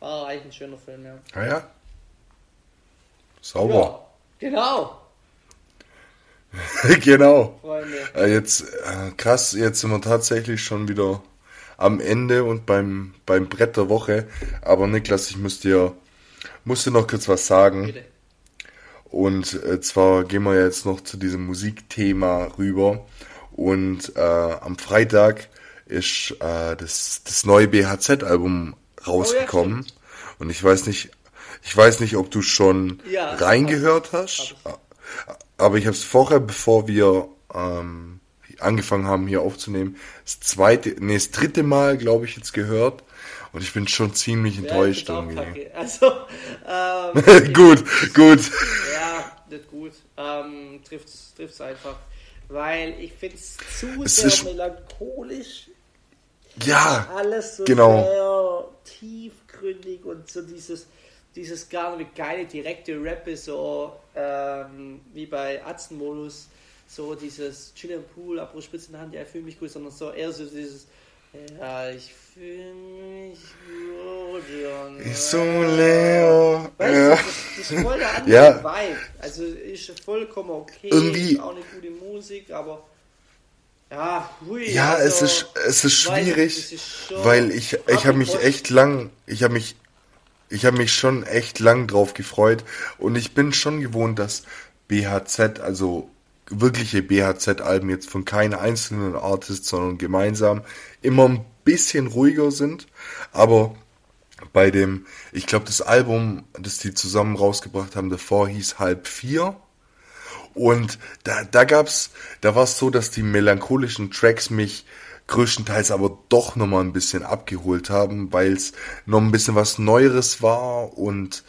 War eigentlich ein schöner Film, ja. Ja, ah, ja. Sauber. Ja, genau. genau. Freunde. Äh, jetzt, äh, krass, jetzt sind wir tatsächlich schon wieder am Ende und beim, beim Brett der Woche. Aber Niklas, ich muss dir, muss dir noch kurz was sagen. Bitte. Und äh, zwar gehen wir jetzt noch zu diesem Musikthema rüber. Und äh, am Freitag ist äh, das, das neue BHZ-Album rausgekommen. Oh, ja, und ich weiß nicht, ich weiß nicht, ob du schon ja, reingehört hast. Aber ich habe es vorher, bevor wir ähm, angefangen haben, hier aufzunehmen, das zweite, nee, das dritte Mal, glaube ich, jetzt gehört. Und ich bin schon ziemlich enttäuscht ja, irgendwie. Also, ähm, gut, gut. Ja, nicht gut. Ähm, trifft's, trifft's einfach weil ich finde es zu sehr melancholisch. Ja, alles so genau. sehr tiefgründig und so dieses, dieses gar nicht geile direkte Rappe, so ähm, wie bei Atzenmodus, so dieses Chill im Pool, Abrissspitze in der Hand, ja, fühle mich gut, sondern so eher so dieses ja, ich fühle mich gut, Junge. So Leo. Weißt ja. du, ist voll der andere ja. Vibe. Also ist vollkommen okay. Irgendwie. Ist auch eine gute Musik, aber ja, hui, Ja, also, es ist es ist schwierig, ist weil ich ich habe mich echt lang, ich habe mich ich habe mich schon echt lang drauf gefreut und ich bin schon gewohnt, dass BHZ also wirkliche BHZ-Alben jetzt von keinem einzelnen Artist, sondern gemeinsam immer ein bisschen ruhiger sind. Aber bei dem, ich glaube, das Album, das die zusammen rausgebracht haben, davor hieß Halb Vier. Und da, da gab's, da war es so, dass die melancholischen Tracks mich größtenteils aber doch nochmal ein bisschen abgeholt haben, weil es noch ein bisschen was Neueres war und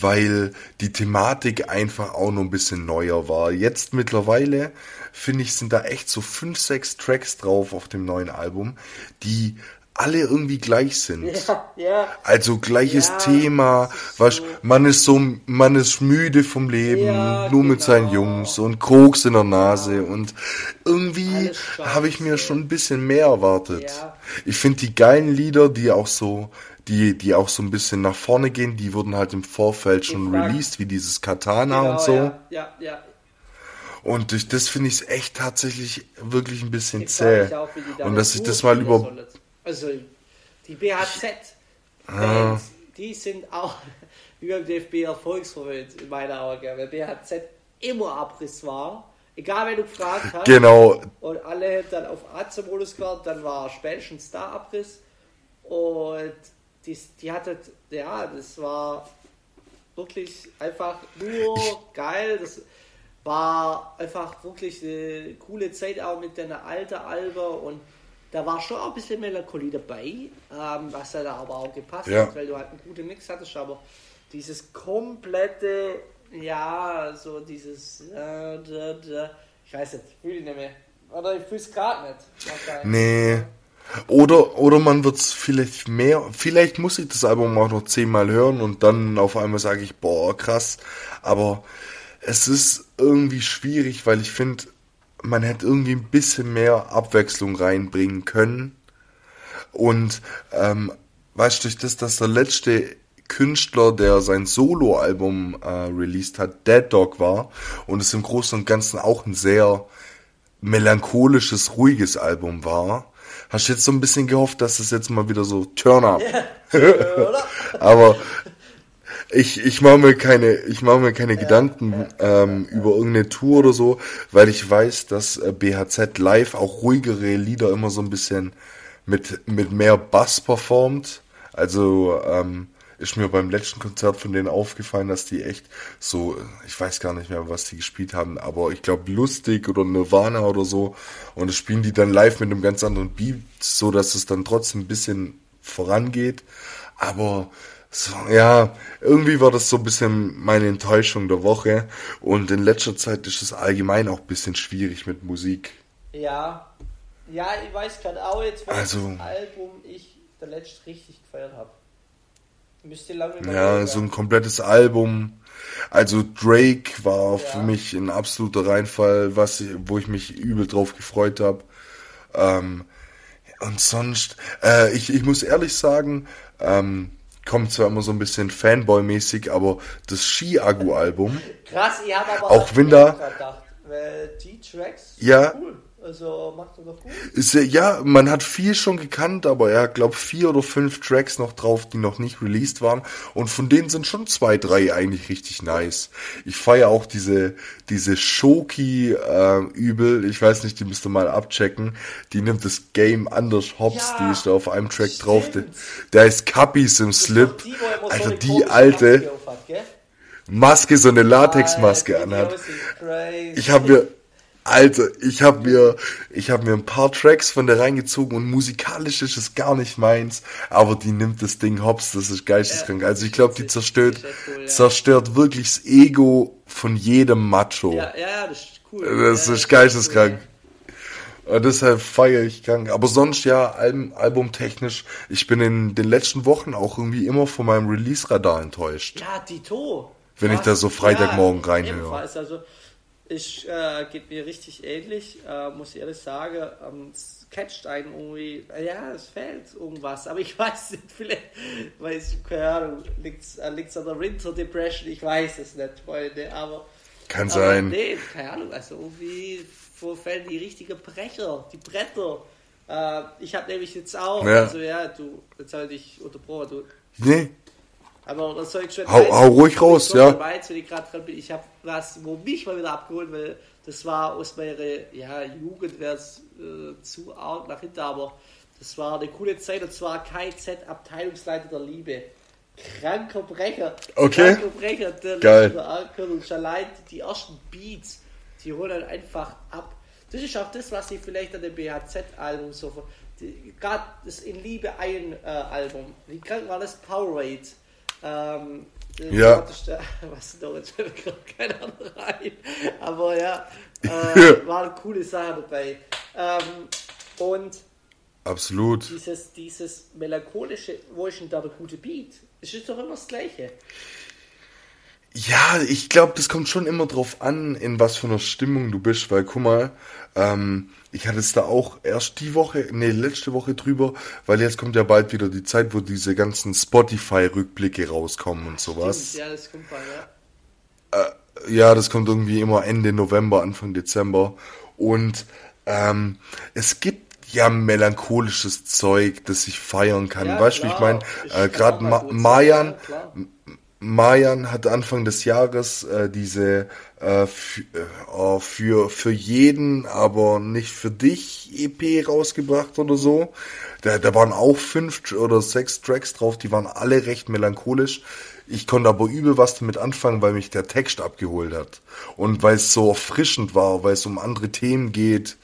weil die Thematik einfach auch noch ein bisschen neuer war. Jetzt mittlerweile, finde ich, sind da echt so fünf, sechs Tracks drauf auf dem neuen Album, die alle irgendwie gleich sind. Ja, ja. Also gleiches Ja, Thema, so. was man ist so man ist müde vom Leben, nur mit seinen genau. Jungs und Koks in der Nase und irgendwie habe ich mir schon ein bisschen mehr erwartet. Ich finde die geilen Lieder, die auch so die die auch so ein bisschen nach vorne gehen, die wurden halt im Vorfeld schon frag- released, wie dieses Katana Genau, und so. Ja, ja, ja. Und durch das finde ich es echt tatsächlich wirklich ein bisschen Ich zäh. auch, Und dass ich das mal über sollen. Also, die BHZ, Ah. Die sind auch wie beim DFB erfolgsverwöhnt in meiner Augen. Weil BHZ immer Abriss war. Egal, wer du gefragt hast. genau, Und alle dann auf AC-Modus gewartet, dann war spätestens da Abriss. Und die, die hatte, ja, das war wirklich einfach nur geil. Das war einfach wirklich eine coole Zeit auch mit deiner alten Albe und da war schon auch ein bisschen Melancholie dabei, ähm, was ja da aber auch gepasst Ja. hat, weil du halt einen guten Mix hattest, aber dieses komplette, ja, so dieses, äh, da, da, ich weiß nicht, ich fühle nicht mehr. Oder ich fühle es gerade nicht. wahrscheinlich. Nee. Oder, oder man wird's vielleicht mehr, vielleicht muss ich das Album auch noch zehnmal hören und dann auf einmal sage ich, boah, krass. Aber es ist irgendwie schwierig, weil ich finde, man hätte irgendwie ein bisschen mehr Abwechslung reinbringen können. Und ähm, weißt du, durch das, dass der letzte Künstler, der sein Soloalbum äh, released hat, Dead Dog war und es im Großen und Ganzen auch ein sehr melancholisches, ruhiges Album war, hast du jetzt so ein bisschen gehofft, dass es jetzt mal wieder so Turn Up. Aber ich, ich mache mir keine, ich mache mir keine Gedanken ähm, über irgendeine Tour oder so, weil ich weiß, dass äh, BHZ live auch ruhigere Lieder immer so ein bisschen mit, mit mehr Bass performt. Also ähm, ist mir beim letzten Konzert von denen aufgefallen, dass die echt so, ich weiß gar nicht mehr, was die gespielt haben, aber ich glaube lustig oder Nirvana oder so. Und das spielen die dann live mit einem ganz anderen Beat, so dass es dann trotzdem ein bisschen vorangeht. Aber so, ja, irgendwie war das so ein bisschen meine Enttäuschung der Woche. Und in letzter Zeit ist es allgemein auch ein bisschen schwierig mit Musik. Ja. Ja, ich weiß gerade auch jetzt, welches Also- Album ich der letzte richtig gefeiert habe. Müsste lange Ja, so ein komplettes Album. Also Drake war für Ja. mich ein absoluter Reinfall, was wo ich mich übel drauf gefreut habe. Ähm, und sonst, äh, ich, ich muss ehrlich sagen, ähm, kommt zwar immer so ein bisschen Fanboy-mäßig, aber das Ski-Agu-Album, Krass, ich habe aber Auch wenn da- gedacht, weil die Tracks Ja. cool. Also macht er doch gut. ist ja, ja, man hat viel schon gekannt, aber er hat, glaub, vier oder fünf Tracks noch drauf, die noch nicht released waren. Und von denen sind schon zwei, drei eigentlich richtig nice. Ich feiere auch diese, diese Shoki äh, übel. Ich weiß nicht, die müsst ihr mal abchecken. Die nimmt das Game anders hops, Ja, die ist da auf einem Track stimmt. drauf. Der, der ist Cappies im Slip. Die, so Alter, eine die alte Maske so eine Latexmaske anhat. Ich habe mir, Alter, ich habe mir, ich habe mir ein paar Tracks von der reingezogen und musikalisch ist es gar nicht meins, aber die nimmt das Ding hops, das ist geisteskrank. Also ich glaube, die zerstört, cool, ja. zerstört wirklich das Ego von jedem Macho. Ja, ja, ja, das ist cool. Das ja, ist geisteskrank. Und deshalb feiere ich krank. Aber sonst ja, Album, albumtechnisch, ich bin in den letzten Wochen auch irgendwie immer von meinem Release-Radar enttäuscht. Ja, Tito. Wenn ich da so Freitagmorgen reinhöre. Ebenfalls, also ich äh, geht mir richtig ähnlich, äh, muss ich ehrlich sagen. Ähm, es catcht einen irgendwie, ja, es fehlt irgendwas, aber ich weiß nicht, vielleicht, weiß ich, keine Ahnung, liegt es äh, liegt's an der Winter Depression, ich weiß es nicht, Freunde, aber. Kann aber sein. Nee, keine Ahnung, also irgendwie wo fällen die richtigen Brecher, die Bretter. Äh, ich habe nämlich jetzt auch, Ja. also ja, du, jetzt habe ich dich unterbrochen, du Nee, Aber das soll ich schon. Hau, hau ruhig raus, ja. Weiz, wenn ich gerade dran bin. Ich habe was, wo mich mal wieder abgeholt, weil das war aus meiner ja, Jugend, wäre es äh, zu arg nach hinten, aber das war eine coole Zeit und zwar KZ Abteilungsleiter der Liebe. Kranker Brecher. Okay. Kranker Brecher, der Geil. Und schon allein die ersten Beats, die holen halt einfach ab. Das ist auch das, was ich vielleicht an dem BHZ-Album so. Gerade das In Liebe ein äh, Album. Wie krank war das? Powerade. Ähm, ja. Was da jetzt keine Ahnung rein. Aber ja, äh, war eine coole Sache dabei. Ähm, und Absolut. Dieses, dieses melancholische, wo ist denn da der gute Beat? Es ist doch immer das Gleiche. Ja, ich glaube, das kommt schon immer drauf an, in was für einer Stimmung du bist, weil guck mal, ähm, ich hatte es da auch erst die Woche, nee, letzte Woche drüber, weil jetzt kommt ja bald wieder die Zeit, wo diese ganzen Spotify-Rückblicke rauskommen und sowas. Stimmt, ja, das kommt bald, ja. Äh, ja, das kommt irgendwie immer Ende November, Anfang Dezember. Und ähm, es gibt ja melancholisches Zeug, das ich feiern kann. Ja, weißt du, wie ich meine? Äh, Gerade Ma Mayan, Mayan hat Anfang des Jahres äh, diese äh, äh, für, für jeden, aber nicht für dich EP rausgebracht oder so. Da, da waren auch fünf oder sechs Tracks drauf, die waren alle recht melancholisch. Ich konnte aber übel was damit anfangen, weil mich der Text abgeholt hat. Und weil es so erfrischend war, weil es um andere Themen geht,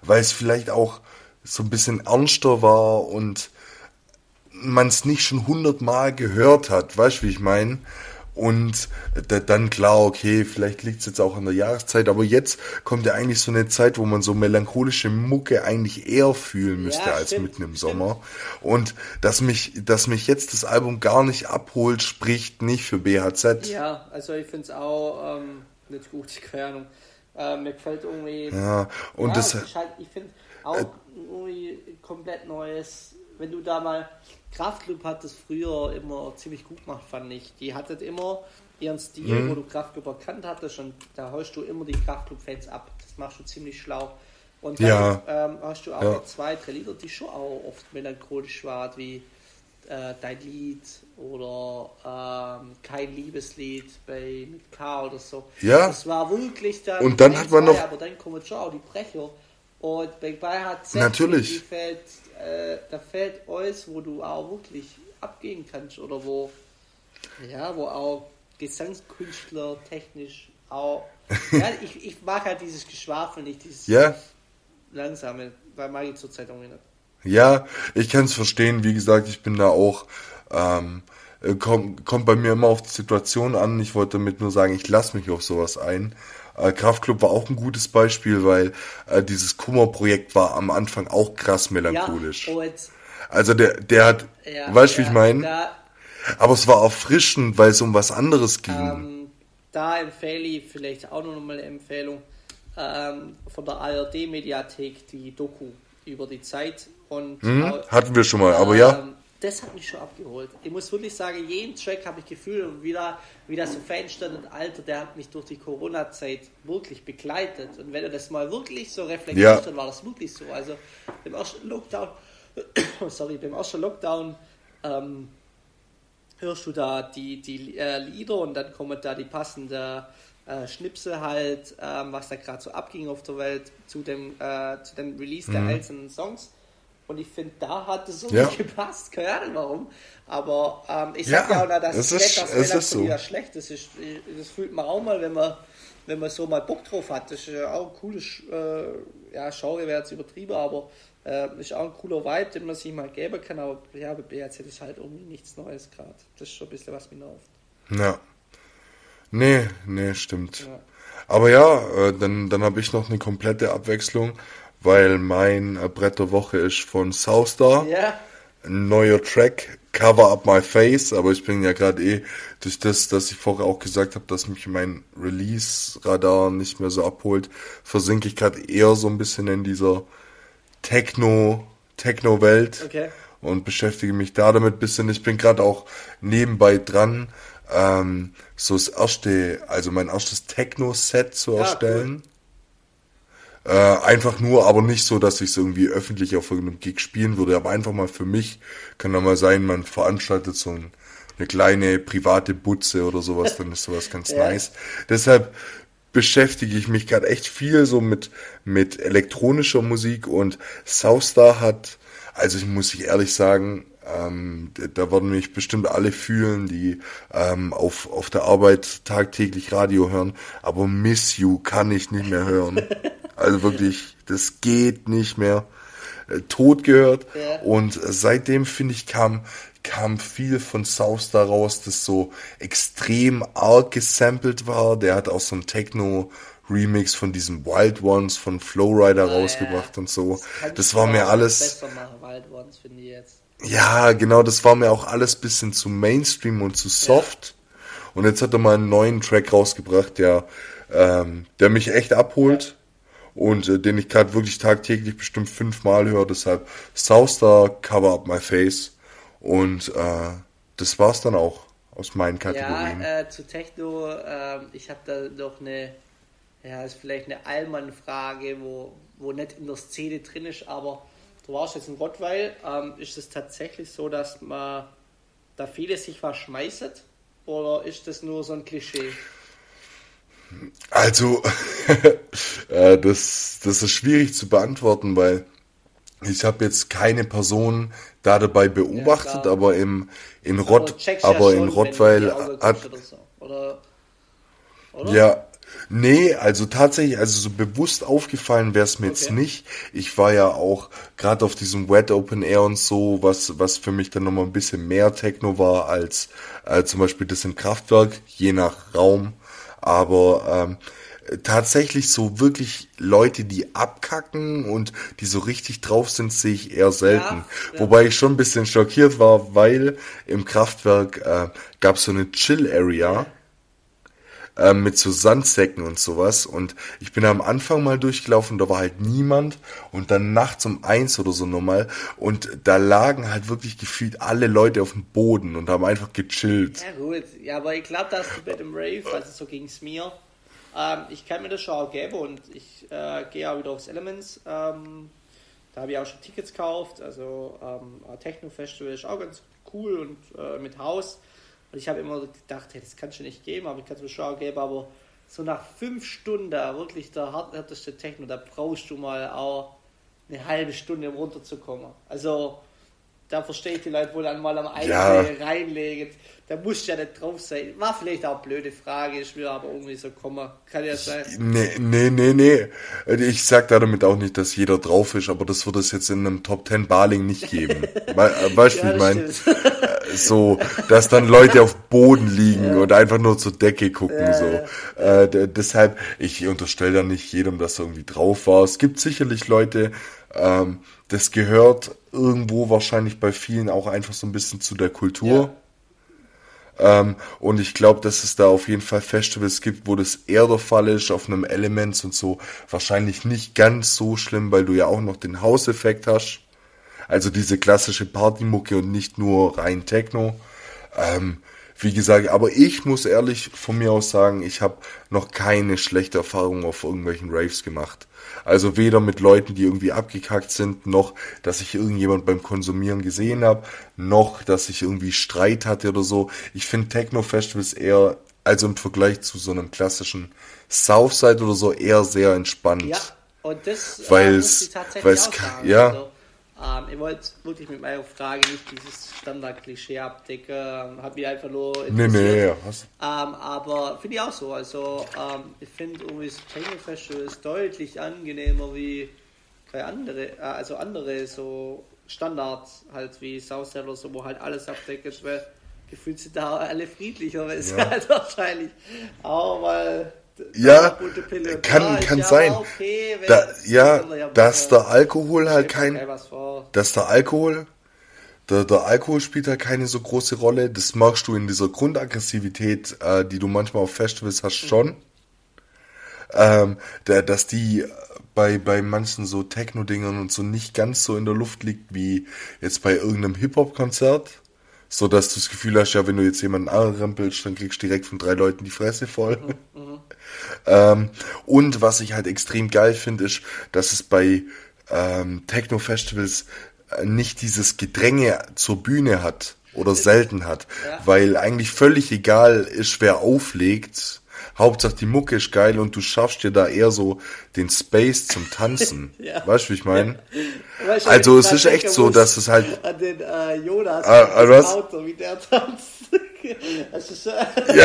weil es vielleicht auch so ein bisschen ernster war und man es nicht schon hundertmal gehört hat, weißt du, wie ich meine? Und dann klar, okay, vielleicht liegt es jetzt auch an der Jahreszeit, aber jetzt kommt ja eigentlich so eine Zeit, wo man so melancholische Mucke eigentlich eher fühlen müsste ja, als stimmt, mitten im Sommer. Und dass mich, dass mich jetzt das Album gar nicht abholt, spricht nicht für BHZ. Ja, also ich finde es auch ähm, nicht gut, keine Ahnung. Äh, mir gefällt irgendwie. Ja, und ja, das. Halt, ich finde auch äh, irgendwie komplett neues. Wenn du da mal Kraftclub hat das früher immer ziemlich gut gemacht, fand ich. Die hattet immer ihren Stil, mhm. wo du Kraftclub erkannt hattest und da haust du immer die Kraftclub-Fans ab. Das machst du ziemlich schlau. Und dann ja. ähm, hast du auch ja. zwei, drei Lieder, die schon auch oft melancholisch waren, wie äh, Dein Lied oder ähm, Kein Liebeslied bei mit K oder so. Ja. Das war wirklich dann. Und dann hat man zwei, noch. Aber dann kommen schon auch die Brecher. Und bei BHZ Natürlich. Fällt, äh, da fällt alles, wo du auch wirklich abgehen kannst oder wo, ja, wo auch Gesangskünstler technisch auch. ja, ich, ich mag halt dieses Geschwafel nicht, dieses ja. langsame, weil mag ich zurzeit auch nicht. Ja, ich kann es verstehen. Wie gesagt, ich bin da auch. Ähm, kommt, kommt bei mir immer auf die Situation an. Ich wollte damit nur sagen, ich lasse mich auf sowas ein. Äh, Kraftclub war auch ein gutes Beispiel, weil äh, dieses Kummerprojekt war am Anfang auch krass melancholisch. Ja, also der, der hat, ja, weißt du, ja, wie ich meine? Aber es war erfrischend, weil es um was anderes ging. Ähm, da empfehle ich vielleicht auch noch mal eine Empfehlung ähm, von der ARD-Mediathek, die Doku über die Zeit. Und hm, auch, hatten wir schon mal, aber ja ähm, das hat mich schon abgeholt. Ich muss wirklich sagen, jeden Track habe ich gefühlt und wieder, wieder so Fanstand und Alter, der hat mich durch die Corona-Zeit wirklich begleitet. Und wenn er das mal wirklich so reflektiert, ja. dann war das wirklich so. Also beim ersten Lockdown, sorry, beim ersten Lockdown ähm, hörst du da die, die äh, Lieder und dann kommen da die passende äh, Schnipsel halt, ähm, was da gerade so abging auf der Welt zu dem, äh, zu dem Release mhm. der einzelnen Songs. Und ich finde, da hat es so ja. nicht gepasst. Keine Ahnung warum. Aber ähm, ich sag ja, ja auch, dass es ist, das es ist so. schlecht ist. Das, das fühlt man auch mal, wenn man, wenn man so mal Bock drauf hat. Das ist ja auch ein cooles, äh, ja, Genre wäre jetzt übertrieben, aber äh, ist auch ein cooler Vibe, den man sich mal geben kann. Aber ja, bei BHZ ist halt irgendwie nichts Neues gerade. Das ist schon ein bisschen was mir nervt. Ja. Nee, nee, stimmt. Ja. Aber ja, äh, dann, dann habe ich noch eine komplette Abwechslung weil mein Brett der Woche ist von Southstar. Ja. Ein neuer Track, Cover Up My Face, aber ich bin ja gerade eh durch das, dass ich vorher auch gesagt habe, dass mich mein Release-Radar nicht mehr so abholt, versinke ich gerade eher so ein bisschen in dieser Techno, Techno-Welt okay. und beschäftige mich da damit ein bisschen. Ich bin gerade auch nebenbei dran, ähm, so das erste, also mein erstes Techno-Set zu ja, erstellen. Cool. Äh, einfach nur, aber nicht so, dass ich es irgendwie öffentlich auf irgendeinem Gig spielen würde, aber einfach mal für mich. Kann dann mal sein, man veranstaltet so ein, eine kleine private Butze oder sowas, dann ist sowas ganz ja. nice. Deshalb beschäftige ich mich gerade echt viel so mit, mit elektronischer Musik und Southstar hat, also ich muss ich ehrlich sagen, ähm, da werden mich bestimmt alle fühlen, die ähm, auf, auf der Arbeit tagtäglich Radio hören. Aber Miss You kann ich nicht mehr hören. Also wirklich, das geht nicht mehr. Äh, tot gehört. Ja. Und seitdem, finde ich, kam, kam viel von South da raus, das so extrem arg gesampelt war. Der hat auch so ein Techno Remix von diesem Wild Ones von Flowrider ah, rausgebracht ja. und so. Das, das war mir alles. Besser machen, Wild Ones, finde ich jetzt. Ja, genau, das war mir auch alles bisschen zu Mainstream und zu soft. Und jetzt hat er mal einen neuen Track rausgebracht, der, ähm, der mich echt abholt und äh, den ich gerade wirklich tagtäglich bestimmt fünfmal höre. Deshalb Southstar, Cover Up My Face. Und äh, das war's dann auch aus meinen Kategorien. Ja, äh, zu Techno, äh, ich habe da noch eine, ja, ist vielleicht eine Allmann-Frage, wo, wo nicht in der Szene drin ist, aber du warst jetzt in Rottweil, ähm, ist es tatsächlich so, dass man da viele sich was schmeißt? Oder ist das nur so ein Klischee? Also, äh, das, das ist schwierig zu beantworten, weil ich habe jetzt keine Person da dabei beobachtet, ja, aber im in Rott, aber, ja in Rottweil hat oder, oder? ja Nee, also tatsächlich, also so bewusst aufgefallen wäre es mir okay. jetzt nicht. Ich war ja auch gerade auf diesem Wet Open Air und so, was, was für mich dann nochmal ein bisschen mehr Techno war als äh, zum Beispiel das im Kraftwerk, je nach Raum. Aber ähm, tatsächlich so wirklich Leute, die abkacken und die so richtig drauf sind, sehe ich eher selten. Ja, ja. Wobei ich schon ein bisschen schockiert war, weil im Kraftwerk äh, gab es so eine Chill-Area. Ähm, mit so Sandsäcken und sowas. Und ich bin am Anfang mal durchgelaufen, da war halt niemand. Und dann nachts um eins oder so nochmal. Und da lagen halt wirklich gefühlt alle Leute auf dem Boden und haben einfach gechillt. Ja gut, ja, aber ich glaube, dass du bei dem Rave, also so ging es mir, ähm, ich kann mir das schon auch geben und ich äh, gehe auch wieder aufs Elements. Ähm, da habe ich auch schon Tickets gekauft. Also ähm, Techno Festival ist auch ganz cool und äh, mit Haus. Und ich habe immer gedacht, hey, das kannst du nicht geben, aber ich kann es mir schon auch geben, aber so nach fünf Stunden wirklich der härteste Techno, da brauchst du mal auch eine halbe Stunde, um runterzukommen. Also da verstehe ich die Leute wohl einmal am Ende ja. reinlegen. Da muss ja nicht drauf sein. War vielleicht auch eine blöde Frage, ist mir aber irgendwie so kommen. Kann ja sein. Nee, nee, nee, nee. Ich sag damit auch nicht, dass jeder drauf ist, aber das wird es jetzt in einem Top 10 Baling nicht geben. Äh, weißt du, ja, wie ich meine? Äh, so, dass dann Leute auf Boden liegen ja. und einfach nur zur Decke gucken. Ja, so. Äh, deshalb, ich unterstelle da nicht jedem, dass er irgendwie drauf war. Es gibt sicherlich Leute, ähm, das gehört irgendwo wahrscheinlich bei vielen auch einfach so ein bisschen zu der Kultur. Ja. Ähm, und ich glaube, dass es da auf jeden Fall Festivals gibt, wo das eher der Fall ist, auf einem Elements und so. Wahrscheinlich nicht ganz so schlimm, weil du ja auch noch den Hauseffekt hast. Also diese klassische Partymucke und nicht nur rein Techno. Ähm, wie gesagt, aber ich muss ehrlich von mir aus sagen, ich habe noch keine schlechte Erfahrung auf irgendwelchen Raves gemacht. Also weder mit Leuten, die irgendwie abgekackt sind, noch, dass ich irgendjemand beim Konsumieren gesehen habe, noch, dass ich irgendwie Streit hatte oder so. Ich finde Techno-Festivals eher, also im Vergleich zu so einem klassischen Southside oder so, eher sehr entspannt. Ja, und das weil es, weil es, ja. Also ähm, ich wollte wirklich mit meiner Frage nicht dieses Standard-Klischee abdecken, ähm, habe mich einfach nur interessiert. Nee, nee, ja, was? Ähm, aber finde ich auch so. Also, ähm, ich finde irgendwie das Techno Festival ist deutlich angenehmer wie bei andere, äh, also andere so Standards, halt wie South oder so, wo halt alles abdeckt ist, weil gefühlt sind da alle friedlicher, weil es ja. halt wahrscheinlich auch mal ja, kann, ja, kann sein. Okay, da, ja, dass der Alkohol halt kein, dass der Alkohol, der, der Alkohol spielt halt keine so große Rolle. Das magst du in dieser Grundaggressivität, äh, die du manchmal auf Festivals hast, mhm. schon. Ähm, der, dass die bei, bei manchen so Techno-Dingern und so nicht ganz so in der Luft liegt wie jetzt bei irgendeinem Hip-Hop-Konzert so dass du das Gefühl hast, ja, wenn du jetzt jemanden anrempelst, dann kriegst du direkt von drei Leuten die Fresse voll. Mhm. Ähm, und was ich halt extrem geil finde, ist, dass es bei ähm, Techno-Festivals äh, nicht dieses Gedränge zur Bühne hat. oder selten hat. Ja. Weil eigentlich völlig egal ist, wer auflegt. Hauptsache die Mucke ist geil und du schaffst dir da eher so den Space zum Tanzen. Ja. Weißt du, wie ich meine? Du, Also es ist echt so, dass es halt- An den äh, Jonas das ah, was? Auto, wie der tanzt. Das ist. Ja,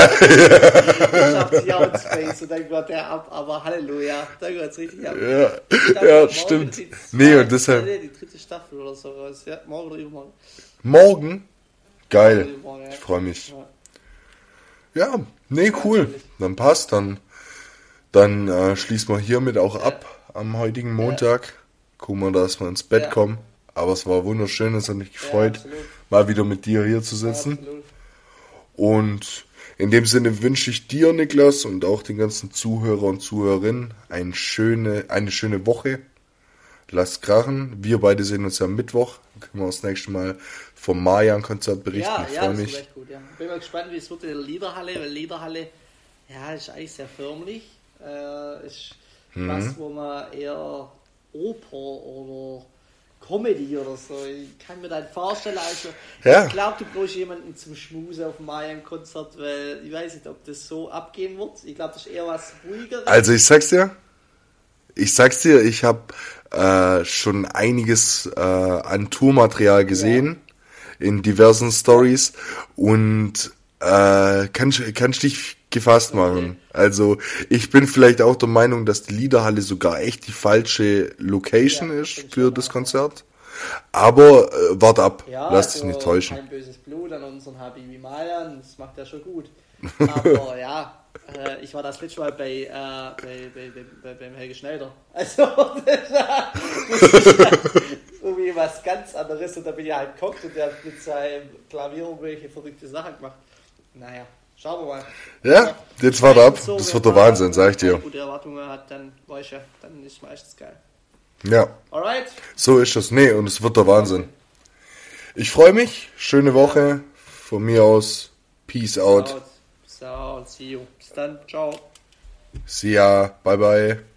Der schafft sich auch in Space und dann geht der ab, aber Halleluja, da geht's richtig ab. ja, Ich ja stimmt. Nee, und deshalb, Nee, die dritte Staffel oder sowas. Ja, morgen oder übermorgen. morgen, geil, Morgen, übermorgen, ja. ich freue mich. Ja. Ja, nee, cool, dann passt, dann, dann äh, schließen wir hiermit auch ab am heutigen Montag. Gucken wir, dass wir ins Bett Ja. kommen. Aber es war wunderschön, es hat mich gefreut, mal wieder mit dir hier zu sitzen. Absolut. Und in dem Sinne wünsche ich dir, Niklas, und auch den ganzen Zuhörer und Zuhörerinnen eine schöne, eine schöne Woche. Lasst krachen. Wir beide sehen uns am Mittwoch. Dann können wir das nächste Mal vom Mayan-Konzert berichten. Ja, ich ja, freue mich. echt gut, ja. Bin mal gespannt, wie es wird in der Liederhalle, weil Liederhalle, ja, ist eigentlich sehr förmlich. Äh, ist Mhm. was, wo man eher Oper oder Comedy oder so. Ich kann mir das vorstellen. Also, Ja. ich glaube, du brauchst jemanden zum Schmusen auf dem Mayan-Konzert, weil ich weiß nicht, ob das so abgehen wird. Ich glaube, das ist eher was ruhigeres. Also ich sag's dir, ich sag's dir, ich habe äh, schon einiges äh, an Tourmaterial gesehen in diversen Stories und äh, kannst kannst dich gefasst machen. Also ich bin vielleicht auch der Meinung, dass die Liederhalle sogar echt die falsche Location Ja, ist für das. Konzert. Aber äh, wart ab, Ja, lass dich also nicht täuschen. Kein böses Blut an unseren Habibi Mayan, das macht er schon gut. Aber ja, äh, ich war das letzte Mal bei, äh, bei, bei, bei, bei, beim Helge Schneider. Also, das ist irgendwie was ganz anderes und da bin ich halt geguckt und der hat mit seinem Klavier irgendwelche verrückte Sachen gemacht. Naja, schauen wir mal. Ja, jetzt wart ab, So, das wenn wird der man Wahnsinn, sag ich dir. Gute Erwartungen hat, dann weiß ich ja, dann ist meistens geil. Ja. Alright? So ist das. Nee, und es wird der Wahnsinn. Ich freue mich. Schöne Woche. Von mir aus. Peace out. So, see you. Bis dann. Ciao. See ya. Bye bye.